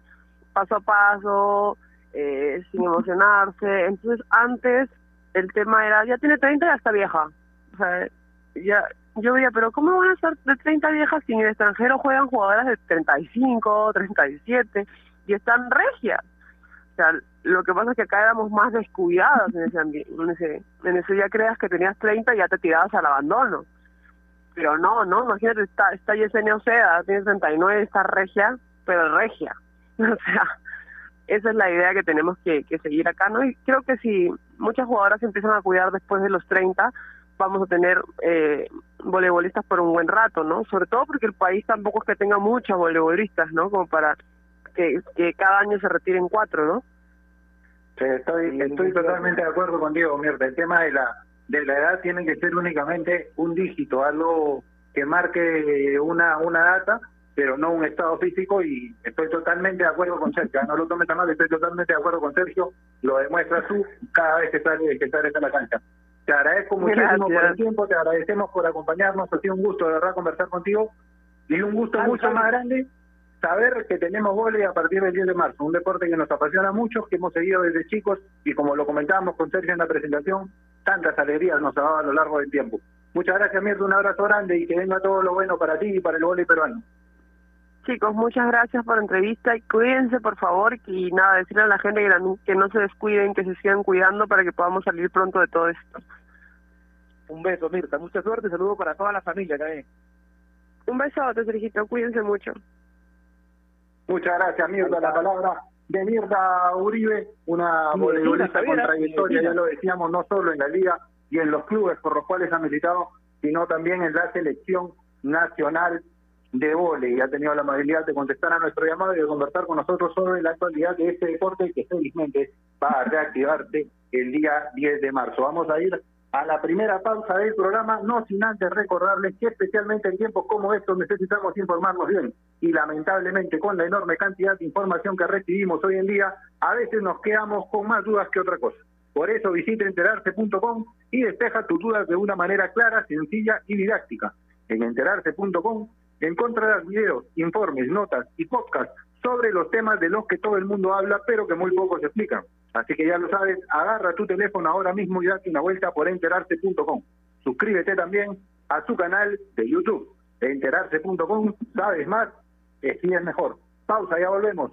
Speaker 12: paso a paso, eh, sin emocionarse. Entonces, antes el tema era, ya tiene 30 y ya está vieja. O sea, ya, yo veía, pero ¿cómo van a ser de 30 viejas si en el extranjero juegan jugadoras de 35, 37 y están regias? O sea, lo que pasa es que acá éramos más descuidadas en ese ambiente. En ese, en ese día creas que tenías 30 y ya te tirabas al abandono. Pero no, no, imagínate, está, está Yesenia Oceda, tiene 39, está regia, pero regia. O sea, esa es la idea que tenemos que, que seguir acá, ¿no? Y creo que si muchas jugadoras se empiezan a cuidar después de los 30, vamos a tener eh, voleibolistas por un buen rato, ¿no? Sobre todo porque el país tampoco es que tenga muchos voleibolistas, ¿no? Como para que, que cada año se retiren cuatro, ¿no?
Speaker 4: Sí, estoy, estoy totalmente de acuerdo contigo, Mirta. El tema de la, de la edad tiene que ser únicamente un dígito, algo que marque una, una data pero no un estado físico y estoy totalmente de acuerdo con Sergio, no lo tomes a mal, estoy totalmente de acuerdo con Sergio, lo demuestras tú cada vez que sales que sales a la cancha. Te agradezco muchísimo
Speaker 12: Gracias.
Speaker 4: por el tiempo, te agradecemos por acompañarnos, ha sido un gusto de verdad conversar contigo y un gusto
Speaker 11: Ah,
Speaker 4: mucho más grande saber que tenemos vóley a partir del 10 de marzo, un deporte que nos apasiona mucho, que hemos seguido desde chicos y como lo comentábamos con Sergio en la presentación, tantas alegrías nos ha dado a lo largo del tiempo. Muchas gracias, Mirta, un abrazo grande y que venga todo lo bueno para ti y para el vóley peruano.
Speaker 12: Chicos, muchas gracias por la entrevista y cuídense, por favor, y nada, decirle a la gente que, la- que no se descuiden, que se sigan cuidando para que podamos salir pronto de todo esto.
Speaker 11: Un beso, Mirta. Mucha suerte. Saludos para toda la familia también.
Speaker 12: Un besote, Sergito, cuídense mucho.
Speaker 4: Muchas gracias, Mirta. La palabra de Mirta Uribe, una voleibolista con trayectoria, ya lo decíamos, no solo en la liga y en los clubes por los cuales ha militado, sino también en la selección nacional de vóley. Y ha tenido la amabilidad de contestar a nuestro llamado y de conversar con nosotros sobre la actualidad de este deporte que felizmente va a reactivarse el día 10 de marzo. Vamos a ir a la primera pausa del programa, no sin antes recordarles que especialmente en tiempos como estos necesitamos informarnos bien y lamentablemente con la enorme cantidad de información que recibimos hoy en día, a veces nos quedamos con más dudas que otra cosa. Por eso visita enterarse.com y despeja tus dudas de una manera clara, sencilla y didáctica. En enterarse.com encontrarás videos, informes, notas y podcasts sobre los temas de los que todo el mundo habla, pero que muy pocos explican. Así que ya lo sabes, agarra tu teléfono ahora mismo y date una vuelta por enterarse.com. Suscríbete también a su canal de YouTube. Enterarse.com, sabes más, es mejor. Pausa, ya volvemos.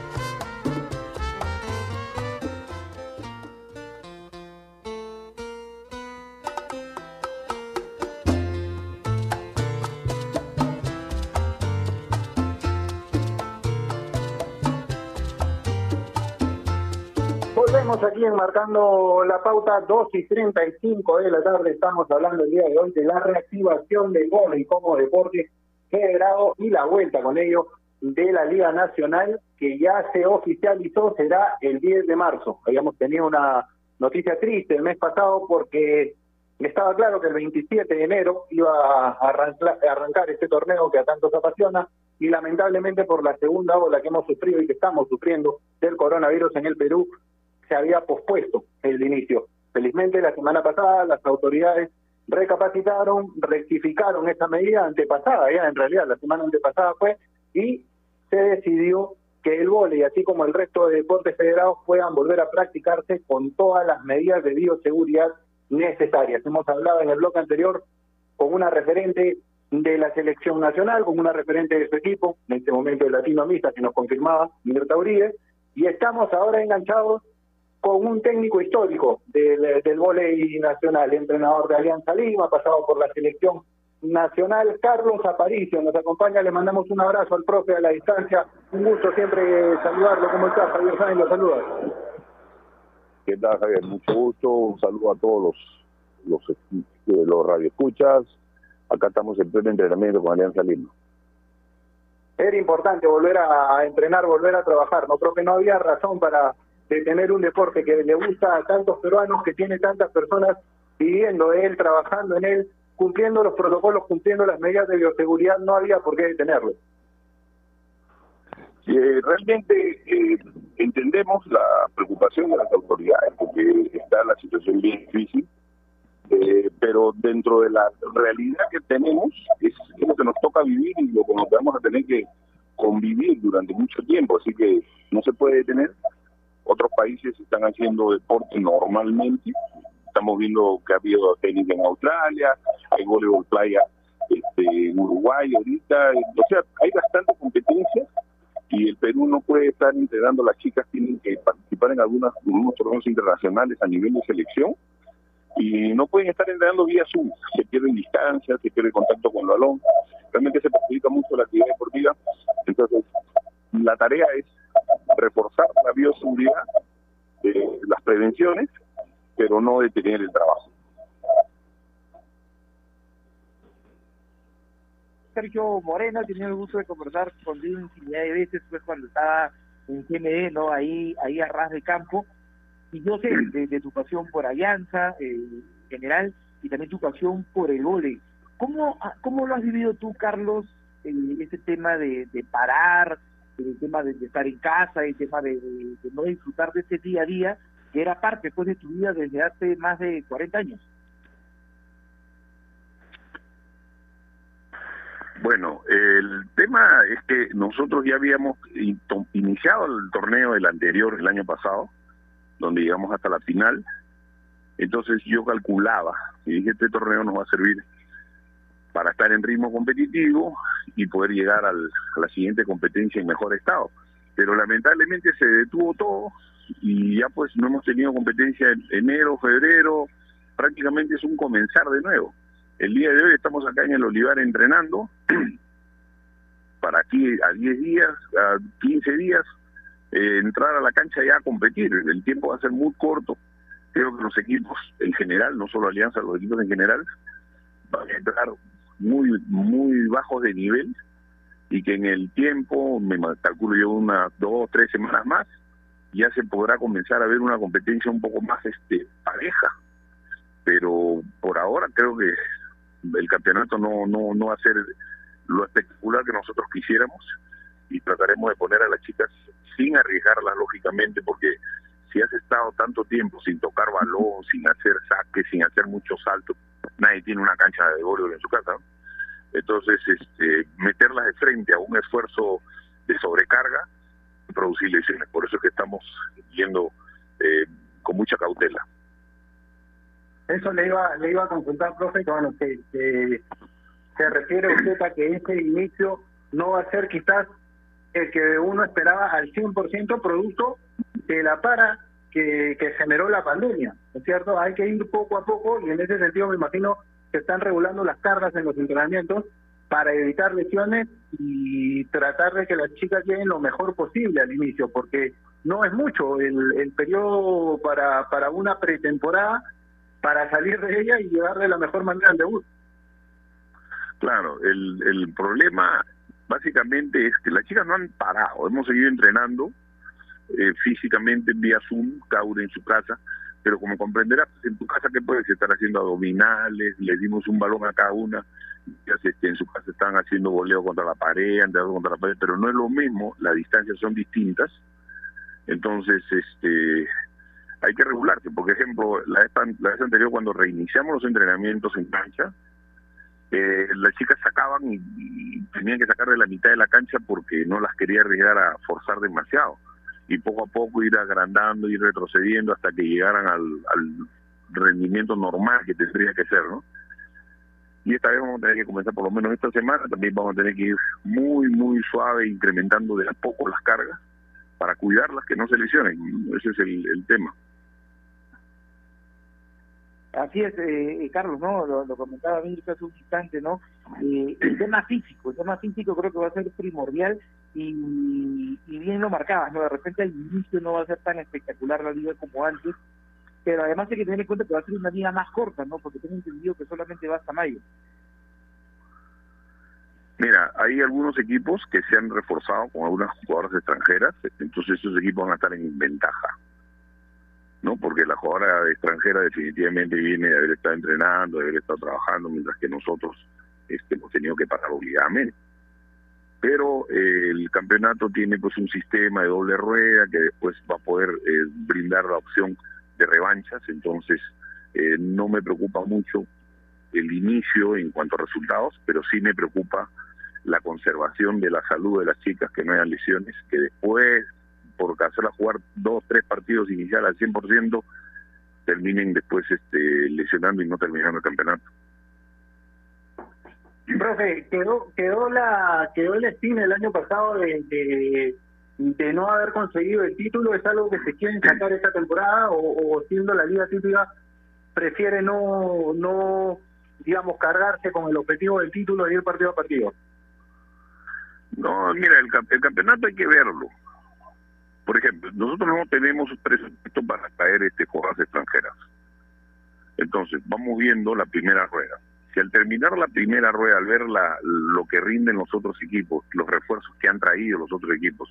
Speaker 4: Volvemos aquí en Marcando la Pauta, 2 y 35 de la tarde. Estamos hablando el día de hoy de la reactivación del y como deporte federado y la vuelta con ello de la Liga Nacional que ya se oficializó, será el 10 de marzo. Habíamos tenido una noticia triste el mes pasado porque estaba claro que el 27 de enero iba a arrancar este torneo que a tantos apasiona y lamentablemente por la segunda ola que hemos sufrido y que estamos sufriendo del coronavirus en el Perú, se había pospuesto el inicio. Felizmente la semana pasada las autoridades recapacitaron, rectificaron esa medida antepasada, ya en realidad la semana antepasada fue, y se decidió que el vóley, así como el resto de deportes federados, puedan volver a practicarse con todas las medidas de bioseguridad necesarias. Hemos hablado en el bloque anterior con una referente de la selección nacional, con una referente de su equipo, en este momento de Latino Mista, que nos confirmaba Mirta Uribe, y estamos ahora enganchados con un técnico histórico del, del volei nacional, entrenador de Alianza Lima, pasado por la selección nacional, Carlos Aparicio, nos acompaña, le mandamos un abrazo al profe a la distancia, un gusto siempre saludarlo, ¿cómo está Javier Sáenz? Lo saluda.
Speaker 13: ¿Qué tal Javier? Mucho gusto, un saludo a todos los, los, los radioescuchas, acá estamos en pleno entrenamiento con Alianza Lima.
Speaker 4: Era importante volver a entrenar, volver a trabajar, no creo que no había razón para de tener un deporte que le gusta a tantos peruanos, que tiene tantas personas viviendo él, trabajando en él, cumpliendo los protocolos, cumpliendo las medidas de bioseguridad, no había por qué detenerlo.
Speaker 13: Eh, realmente eh, entendemos la preocupación de las autoridades porque está la situación bien difícil, eh, pero dentro de la realidad que tenemos es, es, lo que nos toca vivir y lo que nos vamos a tener que convivir durante mucho tiempo, así que no se puede detener otros países están haciendo deporte normalmente. Estamos viendo que ha habido tenis en Australia, hay voleibol playa este, en Uruguay ahorita. O sea, hay bastante competencia y el Perú no puede estar entrenando. Las chicas tienen que participar en algunos, torneos internacionales a nivel de selección y no pueden estar entrenando vía Zoom. Se pierden distancia, se pierde contacto con el balón. Realmente se perjudica mucho la actividad deportiva. Entonces, la tarea es reforzar la bioseguridad, eh, las prevenciones, pero no detener el trabajo.
Speaker 11: Sergio Moreno, he tenido el gusto de conversar contigo infinidad de veces, pues cuando estaba en GME, ¿no? Ahí, ahí a ras de campo. Y yo sé de, tu pasión por Alianza, eh, en general, y también tu pasión por el vole. ¿Cómo, ah, ¿Cómo lo has vivido tú, Carlos, eh, ese tema de parar, el tema de, estar en casa, el tema de, de- no disfrutar de ese día a día, que era parte pues, de tu vida desde hace más de 40 años?
Speaker 13: Bueno, el tema es que nosotros ya habíamos iniciado el torneo el anterior, el año pasado, donde llegamos hasta la final. Entonces yo calculaba y dije, este torneo nos va a servir para estar en ritmo competitivo y poder llegar al- a la siguiente competencia en mejor estado. Pero lamentablemente se detuvo todo y ya pues no hemos tenido competencia en enero, febrero, prácticamente es un comenzar de nuevo. El día de hoy estamos acá en el Olivar entrenando para aquí a 10 días, a 15 días, eh, entrar a la cancha ya a competir. El tiempo va a ser muy corto. Creo que los equipos en general, no solo Alianza, los equipos en general, van a entrar muy, muy bajos de nivel y que en el tiempo, me calculo yo unas dos, tres semanas más, ya se podrá comenzar a ver una competencia un poco más este pareja. Pero por ahora creo que el campeonato no, no, no va a ser lo espectacular que nosotros quisiéramos y trataremos de poner a las chicas sin arriesgarlas lógicamente porque si has estado tanto tiempo sin tocar balón, sin hacer saques, sin hacer muchos saltos, nadie tiene una cancha de voleibol en su casa. ¿no? Entonces, este, meterlas de frente a un esfuerzo de sobrecarga, producir lesiones. Por eso es que estamos yendo eh, con mucha cautela.
Speaker 4: Eso le iba, le iba a consultar, profe, que bueno, que, se refiere usted a que este inicio no va a ser quizás el que uno esperaba al 100% producto de la para que, que generó la pandemia, ¿no es cierto? Hay que ir poco a poco y en ese sentido me imagino que están regulando las cargas en los entrenamientos para evitar lesiones y tratar de que las chicas lleguen lo mejor posible al inicio, porque no es mucho el, el periodo para, para una pretemporada para salir de ella y llegar de la mejor manera al debut.
Speaker 13: Claro, el, el problema básicamente es que las chicas no han parado, hemos seguido entrenando eh, físicamente vía Zoom, una en su casa, pero como comprenderás, en tu casa, ¿qué puedes estar haciendo? Abdominales, le dimos un balón a cada una, este, en su casa están haciendo voleo contra la pared, contra la pared, pero no es lo mismo, las distancias son distintas, entonces este hay que regularse. Por ejemplo, la vez, la vez anterior cuando reiniciamos los entrenamientos en cancha, eh, las chicas sacaban y tenían que sacar de la mitad de la cancha porque no las quería arriesgar a forzar demasiado. Y poco a poco ir agrandando, ir retrocediendo hasta que llegaran al, rendimiento normal que tendría que ser, ¿no? Y esta vez vamos a tener que comenzar por lo menos esta semana, también vamos a tener que ir muy, muy suave, incrementando de a poco las cargas para cuidarlas que no se lesionen. Ese es el, el tema.
Speaker 11: Así es, eh, eh, Carlos, ¿no? Lo, lo comentaba Mirka hace un instante, ¿no? Eh, el tema físico, el tema físico creo que va a ser primordial y, bien lo marcabas, ¿no? De repente al inicio no va a ser tan espectacular la liga como antes, pero además hay que tener en cuenta que va a ser una liga más corta, ¿no? Porque tengo entendido que solamente va hasta mayo.
Speaker 13: Mira, hay algunos equipos que se han reforzado con algunas jugadoras extranjeras, entonces esos equipos van a estar en ventaja, ¿no? Porque la jugadora extranjera definitivamente viene de haber estado entrenando, de haber estado trabajando, mientras que nosotros este, hemos tenido que parar obligadamente. Pero eh, el campeonato tiene pues un sistema de doble rueda que después va a poder eh, brindar la opción de revanchas, entonces eh, no me preocupa mucho el inicio en cuanto a resultados, pero sí me preocupa la conservación de la salud de las chicas, que no hayan lesiones, que después, por hacerlas jugar dos, tres partidos inicial al 100%, terminen después este, lesionando y no terminando el campeonato.
Speaker 4: Profe, quedó quedó la quedó el espina el año pasado de, de, de no haber conseguido el título. ¿Es algo que se quieren sacar esta temporada o, siendo la liga típica prefiere no no digamos cargarse con el objetivo del título e ir partido a partido?
Speaker 13: No, mira, el, el campeonato hay que verlo. Por ejemplo, nosotros no tenemos presupuesto para traer este jugadoras extranjeras. Entonces, vamos viendo la primera rueda. Si al terminar la primera rueda, al ver la, lo que rinden los otros equipos, los refuerzos que han traído los otros equipos,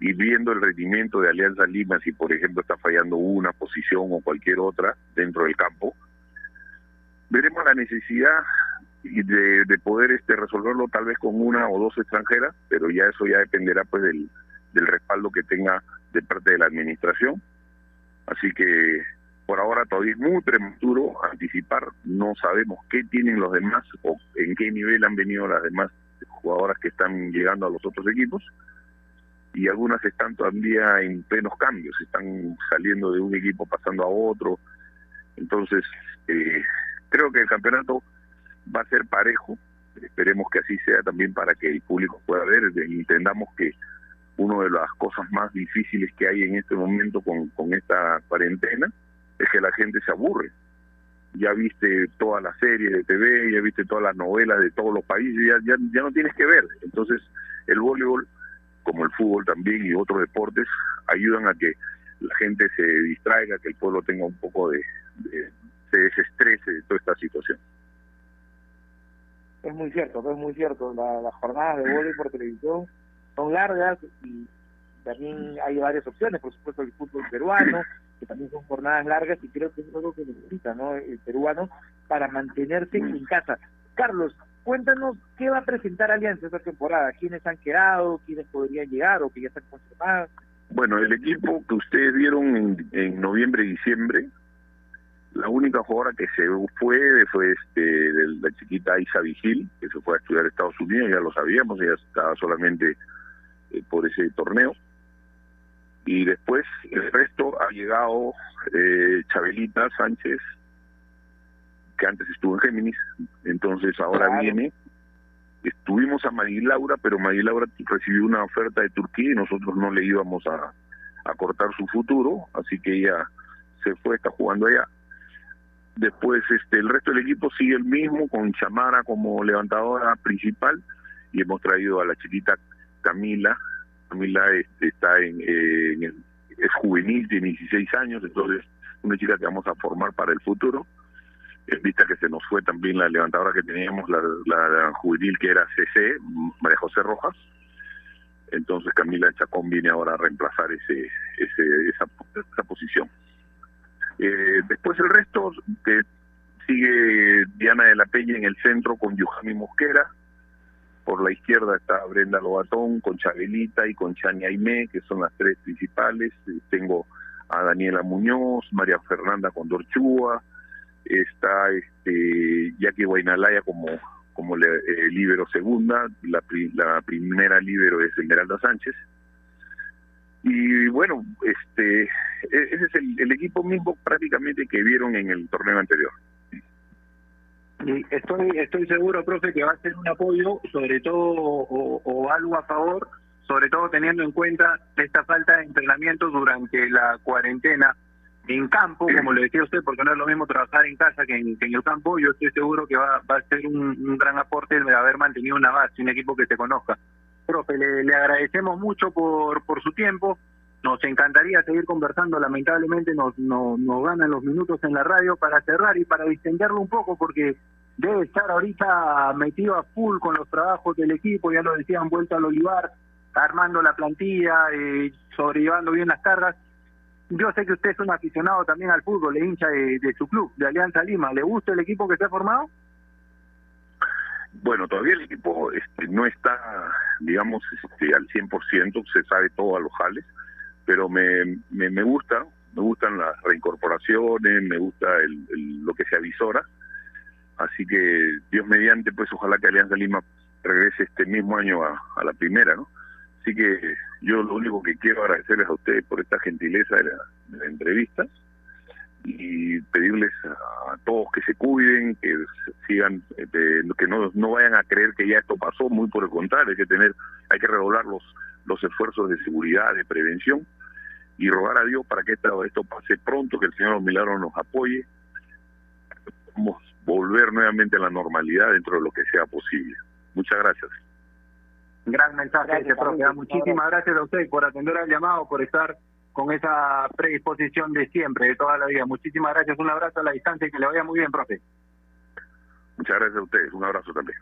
Speaker 13: y viendo el rendimiento de Alianza Lima, si por ejemplo está fallando una posición o cualquier otra dentro del campo, veremos la necesidad de, de poder este resolverlo tal vez con una o dos extranjeras, pero ya eso ya dependerá pues del, del respaldo que tenga de parte de la administración. Así que por ahora todavía es muy prematuro anticipar, no sabemos qué tienen los demás o en qué nivel han venido las demás jugadoras que están llegando a los otros equipos y algunas están todavía en plenos cambios, están saliendo de un equipo pasando a otro. Entonces, eh, creo que el campeonato va a ser parejo, esperemos que así sea también para que el público pueda ver, entendamos que una de las cosas más difíciles que hay en este momento con, con esta cuarentena es que la gente se aburre. Ya viste todas las series de TV, ya viste todas las novelas de todos los países, ya, ya, no tienes que ver. Entonces, el voleibol, como el fútbol también y otros deportes, ayudan a que la gente se distraiga, que el pueblo tenga un poco de, de se desestrese de toda esta situación.
Speaker 11: Es muy cierto, es muy cierto. La, las jornadas de voleibol por televisión son largas y también hay varias opciones, por supuesto el fútbol peruano, que también son jornadas largas y creo que es algo que necesita ¿no? el peruano para mantenerse en casa. Carlos, cuéntanos qué va a presentar Alianza esta temporada, quiénes han quedado, quiénes podrían llegar o que ya están confirmados.
Speaker 13: Bueno, el equipo que ustedes vieron en, en noviembre y diciembre, la única jugadora que se fue fue este de la chiquita Isa Vigil, que se fue a estudiar a Estados Unidos, ya lo sabíamos, ella estaba solamente eh, por ese torneo. Y después el resto ha llegado eh, Chabelita Sánchez, que antes estuvo en Géminis, entonces ahora
Speaker 11: Claro.
Speaker 13: viene. Estuvimos a Magui Laura, pero Magui Laura recibió una oferta de Turquía y nosotros no le íbamos a, a cortar su futuro, así que ella se fue, está jugando allá. Después este el resto del equipo sigue el mismo, con Chamara como levantadora principal, y hemos traído a la chiquita Camila. Camila este, está en, eh, en el- es juvenil, tiene 16 años, entonces una chica que vamos a formar para el futuro. En vista que se nos fue también la levantadora que teníamos, la, la- juvenil que era CC, María José Rojas. Entonces Camila Chacón viene ahora a reemplazar ese, ese esa, esa posición. Eh, después el resto, que sigue Diana de la Peña en el centro con Yuhami Mosquera. Por la izquierda está Brenda Lobatón con Chabelita y con Chani Aimé, que son las tres principales. Eh, Tengo a Daniela Muñoz, María Fernanda Condorchúa, está este Jackie Guainalaya como como eh, segunda, la, pri- la primera líbero es Esmeralda Sánchez. Y bueno, este e- ese es el, el equipo mismo prácticamente que vieron en el torneo anterior.
Speaker 4: Estoy, estoy seguro, profe, que va a ser un apoyo, sobre todo, o, algo a favor, sobre todo teniendo en cuenta esta falta de entrenamiento durante la cuarentena en campo, como le decía usted, porque no es lo mismo trabajar en casa que en, que en el campo. Yo estoy seguro que va, va a ser un, gran aporte el haber mantenido una base, un equipo que se conozca. Profe, le, le agradecemos mucho por, por su tiempo. Nos encantaría seguir conversando. Lamentablemente nos, nos, nos ganan los minutos en la radio para cerrar y para distenderlo un poco, porque debe estar ahorita metido a full con los trabajos del equipo. Ya lo decían, vuelta al Olivar, armando la plantilla, eh, sobrellevando bien las cargas. Yo sé que usted es un aficionado también al fútbol, le hincha de, de su club, de Alianza Lima. ¿Le gusta el equipo que se ha formado?
Speaker 13: Bueno, todavía el equipo este, no está, digamos, este, al 100%, se sabe todo a los jales, pero me, me, me gusta, me gustan las reincorporaciones, me gusta el, lo que se avisora. Así que, Dios mediante, pues ojalá que Alianza Lima regrese este mismo año a, a la primera, ¿no? Así que yo lo único que quiero agradecerles a ustedes por esta gentileza de la, entrevista y pedirles a todos que se cuiden, que sigan, eh, que no, no vayan a creer que ya esto pasó, muy por el contrario, hay que tener, hay que redoblar los, los esfuerzos de seguridad, de prevención y rogar a Dios para que esto, esto pase pronto, que el Señor los milagros nos apoye, podamos volver nuevamente a la normalidad dentro de lo que sea posible. Muchas gracias.
Speaker 4: Gran mensaje ese, profe. Muchísimas gracias a usted por atender al llamado, por estar con esa predisposición de siempre, de toda la vida. Muchísimas gracias. Un abrazo a la distancia y que le vaya muy bien, profe.
Speaker 13: Muchas gracias a ustedes. Un abrazo también.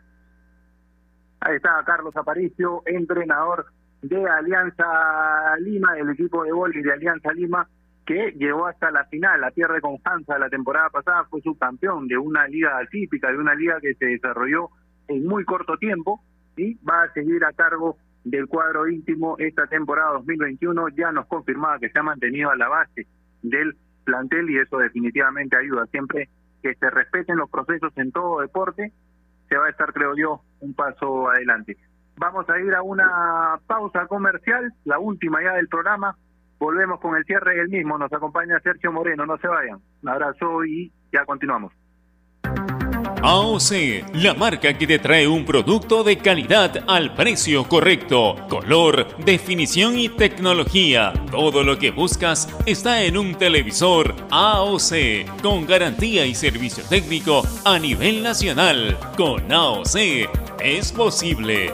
Speaker 4: Ahí está Carlos Aparicio, entrenador de Alianza Lima, el equipo de boli de Alianza Lima, que llegó hasta la final, la tierra de Constanza la temporada pasada, fue subcampeón de una liga típica, de una liga que se desarrolló en muy corto tiempo y va a seguir a cargo del cuadro íntimo esta temporada 2021. Ya nos confirmaba que se ha mantenido a la base del plantel y eso definitivamente ayuda. Siempre que se respeten los procesos en todo deporte, se va a estar, creo yo, un paso adelante. Vamos a ir a una pausa comercial, la última ya del programa. Volvemos con el cierre del mismo. Nos acompaña Sergio Moreno. No se vayan. Un abrazo y ya continuamos.
Speaker 1: AOC, la marca que te trae un producto de calidad al precio correcto, color, definición y tecnología. Todo lo que buscas está en un televisor AOC, con garantía y servicio técnico a nivel nacional. Con AOC es posible.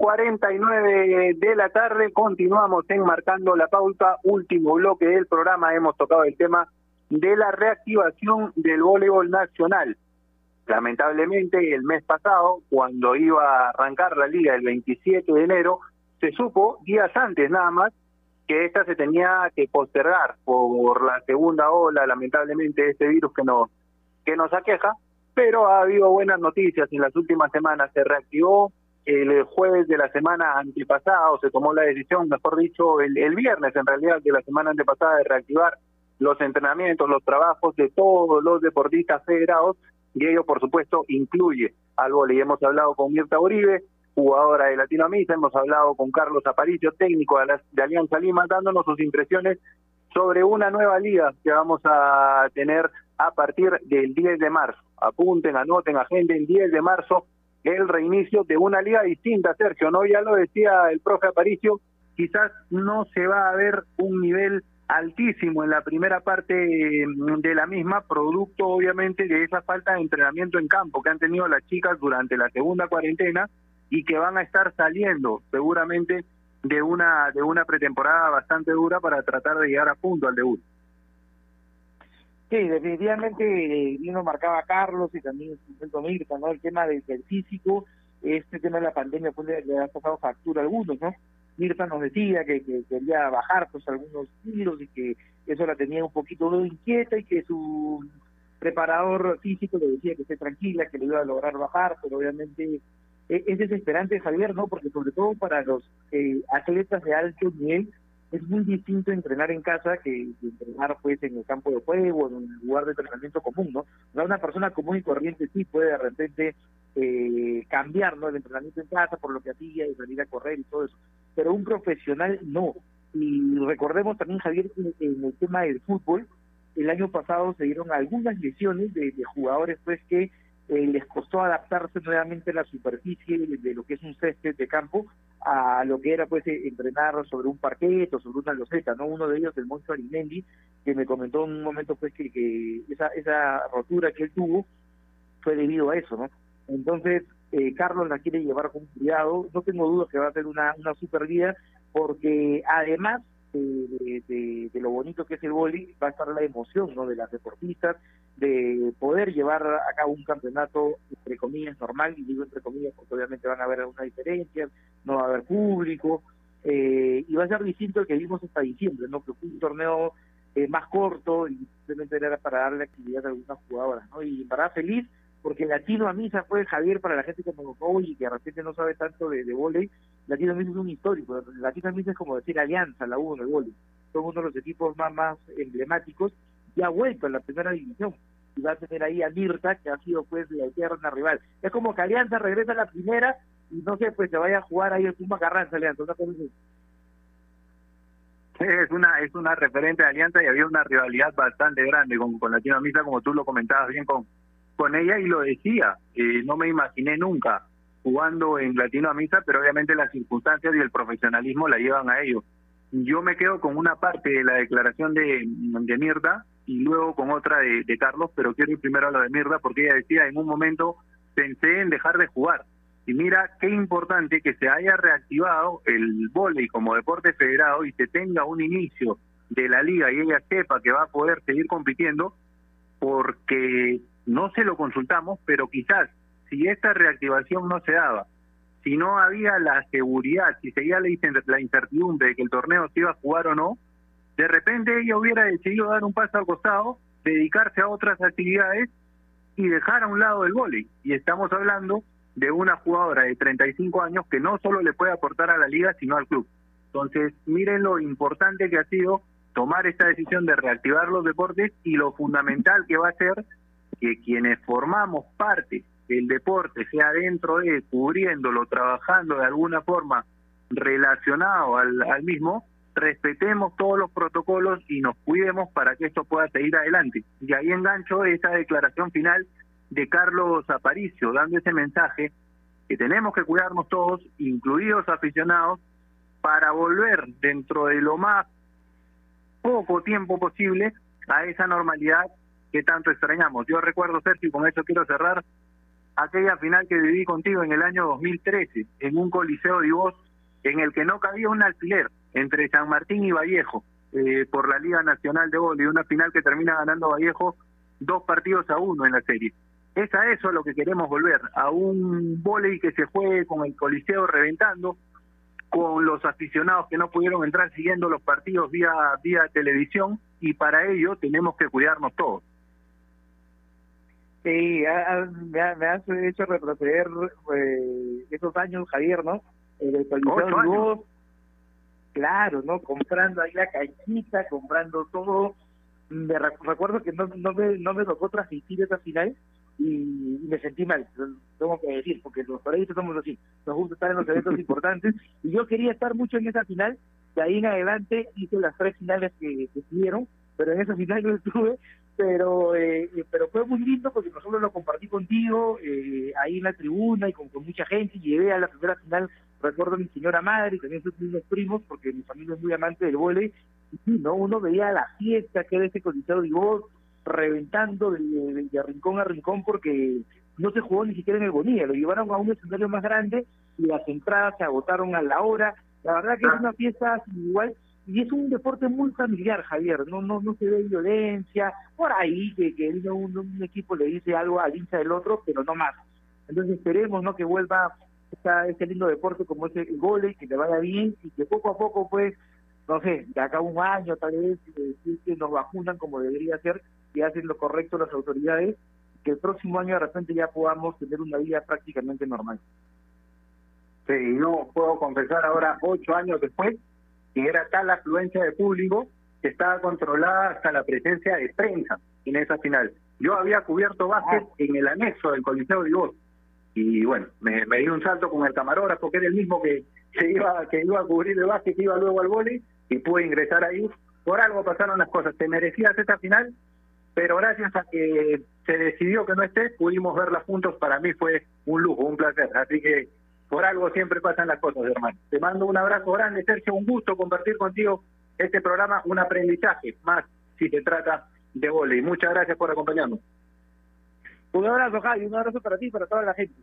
Speaker 4: 49 de la tarde. Continuamos enmarcando la pauta. Último bloque del programa. Hemos tocado el tema de la reactivación del voleibol nacional. Lamentablemente, el mes pasado, cuando iba a arrancar la liga el 27 de enero, se supo días antes nada más que esta se tenía que postergar por la segunda ola, lamentablemente, de este virus que nos, que nos aqueja. Pero ha habido buenas noticias en las últimas semanas. Se reactivó el jueves de la semana antepasada, o se tomó la decisión, mejor dicho, el, viernes en realidad de la semana antepasada de reactivar los entrenamientos, los trabajos de todos los deportistas federados, y ello, por supuesto, incluye al vóley. Hemos hablado con Mirta Uribe, jugadora de Latinoamérica, hemos hablado con Carlos Aparicio, técnico de Alianza Lima, dándonos sus impresiones sobre una nueva liga que vamos a tener a partir del 10 de marzo. Apunten, anoten, agenden, 10 de marzo el reinicio de una liga distinta, Sergio, ¿no? Ya lo decía el profe Aparicio, quizás no se va a ver un nivel altísimo en la primera parte de la misma, producto obviamente de esa falta de entrenamiento en campo que han tenido las chicas durante la segunda cuarentena y que van a estar saliendo seguramente de una de una pretemporada bastante dura para tratar de llegar a punto al debut.
Speaker 11: Sí, definitivamente eh, vino marcaba Carlos y también Mirta, ¿no? El tema del, físico, este tema de la pandemia pues, le, ha pasado factura a algunos, ¿no? Mirta nos decía que, que, quería bajar pues algunos kilos y que eso la tenía un poquito inquieta y que su preparador físico le decía que esté tranquila, que le iba a lograr bajar, pero obviamente es, es desesperante Javier, ¿no? Porque sobre todo para los eh, atletas de alto nivel, es muy distinto entrenar en casa que, entrenar pues en el campo de juego, en un lugar de entrenamiento común, ¿no? O sea, una persona común y corriente sí puede de repente eh, cambiar, ¿no? El entrenamiento en casa por lo que hacía y salir a correr y todo eso, pero un profesional no. Y recordemos también, Javier, en, en el tema del fútbol, el año pasado se dieron algunas lesiones de, de jugadores pues que eh, les costó adaptarse nuevamente la superficie de, lo que es un césped de campo a lo que era pues entrenar sobre un parquet o sobre una loseta, ¿no? Uno de ellos, el Moncho Arimendi, que me comentó en un momento pues que, esa, esa rotura que él tuvo fue debido a eso, ¿no? Entonces, eh, Carlos la quiere llevar con cuidado, no tengo dudas que va a ser una, una super guía, porque además de, de, de, lo bonito que es el boli, va a estar la emoción ¿no? de las deportistas, de poder llevar a cabo un campeonato, entre comillas, normal, y digo entre comillas porque obviamente van a haber algunas diferencias, no va a haber público, eh, y va a ser distinto al que vimos hasta diciembre, ¿no? Que fue un torneo eh, más corto y simplemente era para darle actividad a algunas jugadoras, ¿no? Y para feliz porque Latino a Misa fue Javier para la gente que me y que de repente no sabe tanto de, de volei, Latino a Misa es un histórico, Latino a Misa es como decir Alianza, la U en el volei, son uno de los equipos más, más emblemáticos y ha vuelto a la primera división y va a tener ahí a Mirta que ha sido pues la eterna rival, es como que Alianza regresa a la primera y no sé, pues se vaya a jugar ahí el Puma Carranza Alianza, una cosa así.
Speaker 4: Es una, es una referente de Alianza y había una rivalidad bastante grande con, con como tú lo comentabas bien con, con ella y lo decía. Eh, no me imaginé nunca jugando en Latino Misa, pero obviamente las circunstancias y el profesionalismo la llevan a ello. Yo me quedo con una parte de la declaración de, de Mirda y luego con otra de, Carlos, pero quiero ir primero a lo de Mirda porque ella decía, en un momento pensé en dejar de jugar. Y mira qué importante que se haya reactivado el vóley como deporte federado y se tenga un inicio de la liga y ella sepa que va a poder seguir compitiendo porque no se lo consultamos, pero quizás si esta reactivación no se daba, si no había la seguridad, si seguía la incertidumbre de que el torneo se iba a jugar o no, de repente ella hubiera decidido dar un paso al costado, dedicarse a otras actividades y dejar a un lado el vóley. Y estamos hablando de una jugadora de 35 años que no solo le puede aportar a la liga, sino al club. Entonces, miren lo importante que ha sido tomar esta decisión de reactivar los deportes y lo fundamental que va a ser que quienes formamos parte del deporte, sea dentro de, cubriéndolo, trabajando de alguna forma relacionado al, al mismo, respetemos todos los protocolos y nos cuidemos para que esto pueda seguir adelante. Y ahí engancho esa declaración final de Carlos Aparicio, dando ese mensaje que tenemos que cuidarnos todos, incluidos aficionados, para volver dentro de lo más poco tiempo posible a esa normalidad que tanto extrañamos. Yo recuerdo, Sergio, y con eso quiero cerrar, aquella final que viví contigo en el año 2013, en un coliseo de voz en el que no cabía un alfiler entre San Martín y Vallejo eh, por la Liga Nacional de y una final que termina ganando Vallejo dos partidos a uno en la serie. Es a eso a lo que queremos volver, a un volei que se juegue con el Coliseo reventando, con los aficionados que no pudieron entrar siguiendo los partidos vía, vía televisión, y para ello tenemos que cuidarnos todos.
Speaker 11: Sí, me, has hecho retroceder eh, esos años, Javier, ¿no? El Coliseo claro, ¿no? Comprando ahí la canchita, comprando todo. Me recuerdo que no, no, me, no me tocó transmitir esa final, y, me sentí mal, tengo que decir, porque los periodistas somos así, nos gusta estar en los eventos importantes, y yo quería estar mucho en esa final, de ahí en adelante hice las tres finales que, que pero en esa final no estuve, pero eh, pero fue muy lindo porque nosotros lo compartí contigo eh, ahí en la tribuna y con, mucha gente, y llevé a la primera final, recuerdo a mi señora madre y también sus mismos primos, porque mi familia es muy amante del vole, y sí, ¿no? uno veía la fiesta que era ese coliseo de voz, reventando de, rincón a rincón porque no se jugó ni siquiera en el Bonilla, lo llevaron a un escenario más grande y las entradas se agotaron a la hora. La verdad que es una fiesta igual y es un deporte muy familiar, Javier, no no no se ve violencia, por ahí que, que un, un equipo le dice algo al hincha del otro, pero no más. Entonces esperemos no que vuelva esta, este lindo deporte como es el gole, que le vaya bien y que poco a poco pues no sé, de acá a un año tal vez, eh, que nos vacunan como debería ser, y hacen lo correcto las autoridades, que el próximo año de repente ya podamos tener una vida prácticamente normal.
Speaker 4: Sí, no puedo confesar ahora, ocho años después, que era tal la afluencia de público que estaba controlada hasta la presencia de prensa en esa final. Yo había cubierto básquet ah. en el anexo del Coliseo de Voz y bueno, me, di un salto con el camarógrafo que era el mismo que, se iba que iba a cubrir el básquet, que iba luego al vóley y pude ingresar ahí. Por algo pasaron las cosas. Te merecías esta final, pero gracias a que se decidió que no estés, pudimos verla juntos. Para mí fue un lujo, un placer. Así que por algo siempre pasan las cosas, hermano. Te mando un abrazo grande, Sergio. Un gusto compartir contigo este programa, un aprendizaje más si se trata de y Muchas gracias por acompañarnos.
Speaker 11: Un abrazo, Javi. Un abrazo para ti y para toda la gente.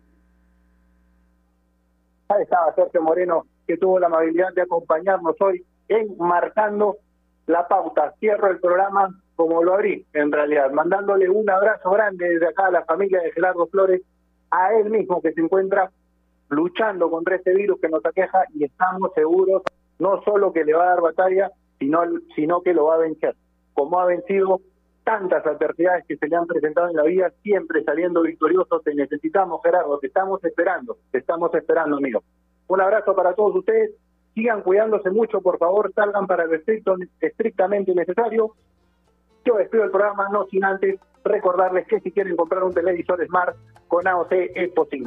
Speaker 4: Ahí estaba Sergio Moreno, que tuvo la amabilidad de acompañarnos hoy en Marcando la Pauta. Cierro el programa como lo abrí, en realidad, mandándole un abrazo grande desde acá a la familia de Gerardo Flores, a él mismo que se encuentra luchando contra este virus que nos aqueja y estamos seguros no solo que le va a dar batalla, sino, sino que lo va a vencer. Como ha vencido tantas adversidades que se le han presentado en la vida, siempre saliendo victorioso, te necesitamos, Gerardo, te estamos esperando, te estamos esperando, amigo. Un abrazo para todos ustedes, sigan cuidándose mucho, por favor, salgan para el estricto, estrictamente necesario. Yo despido el programa, no sin antes recordarles que si quieren comprar un televisor Smart con AOC es posible.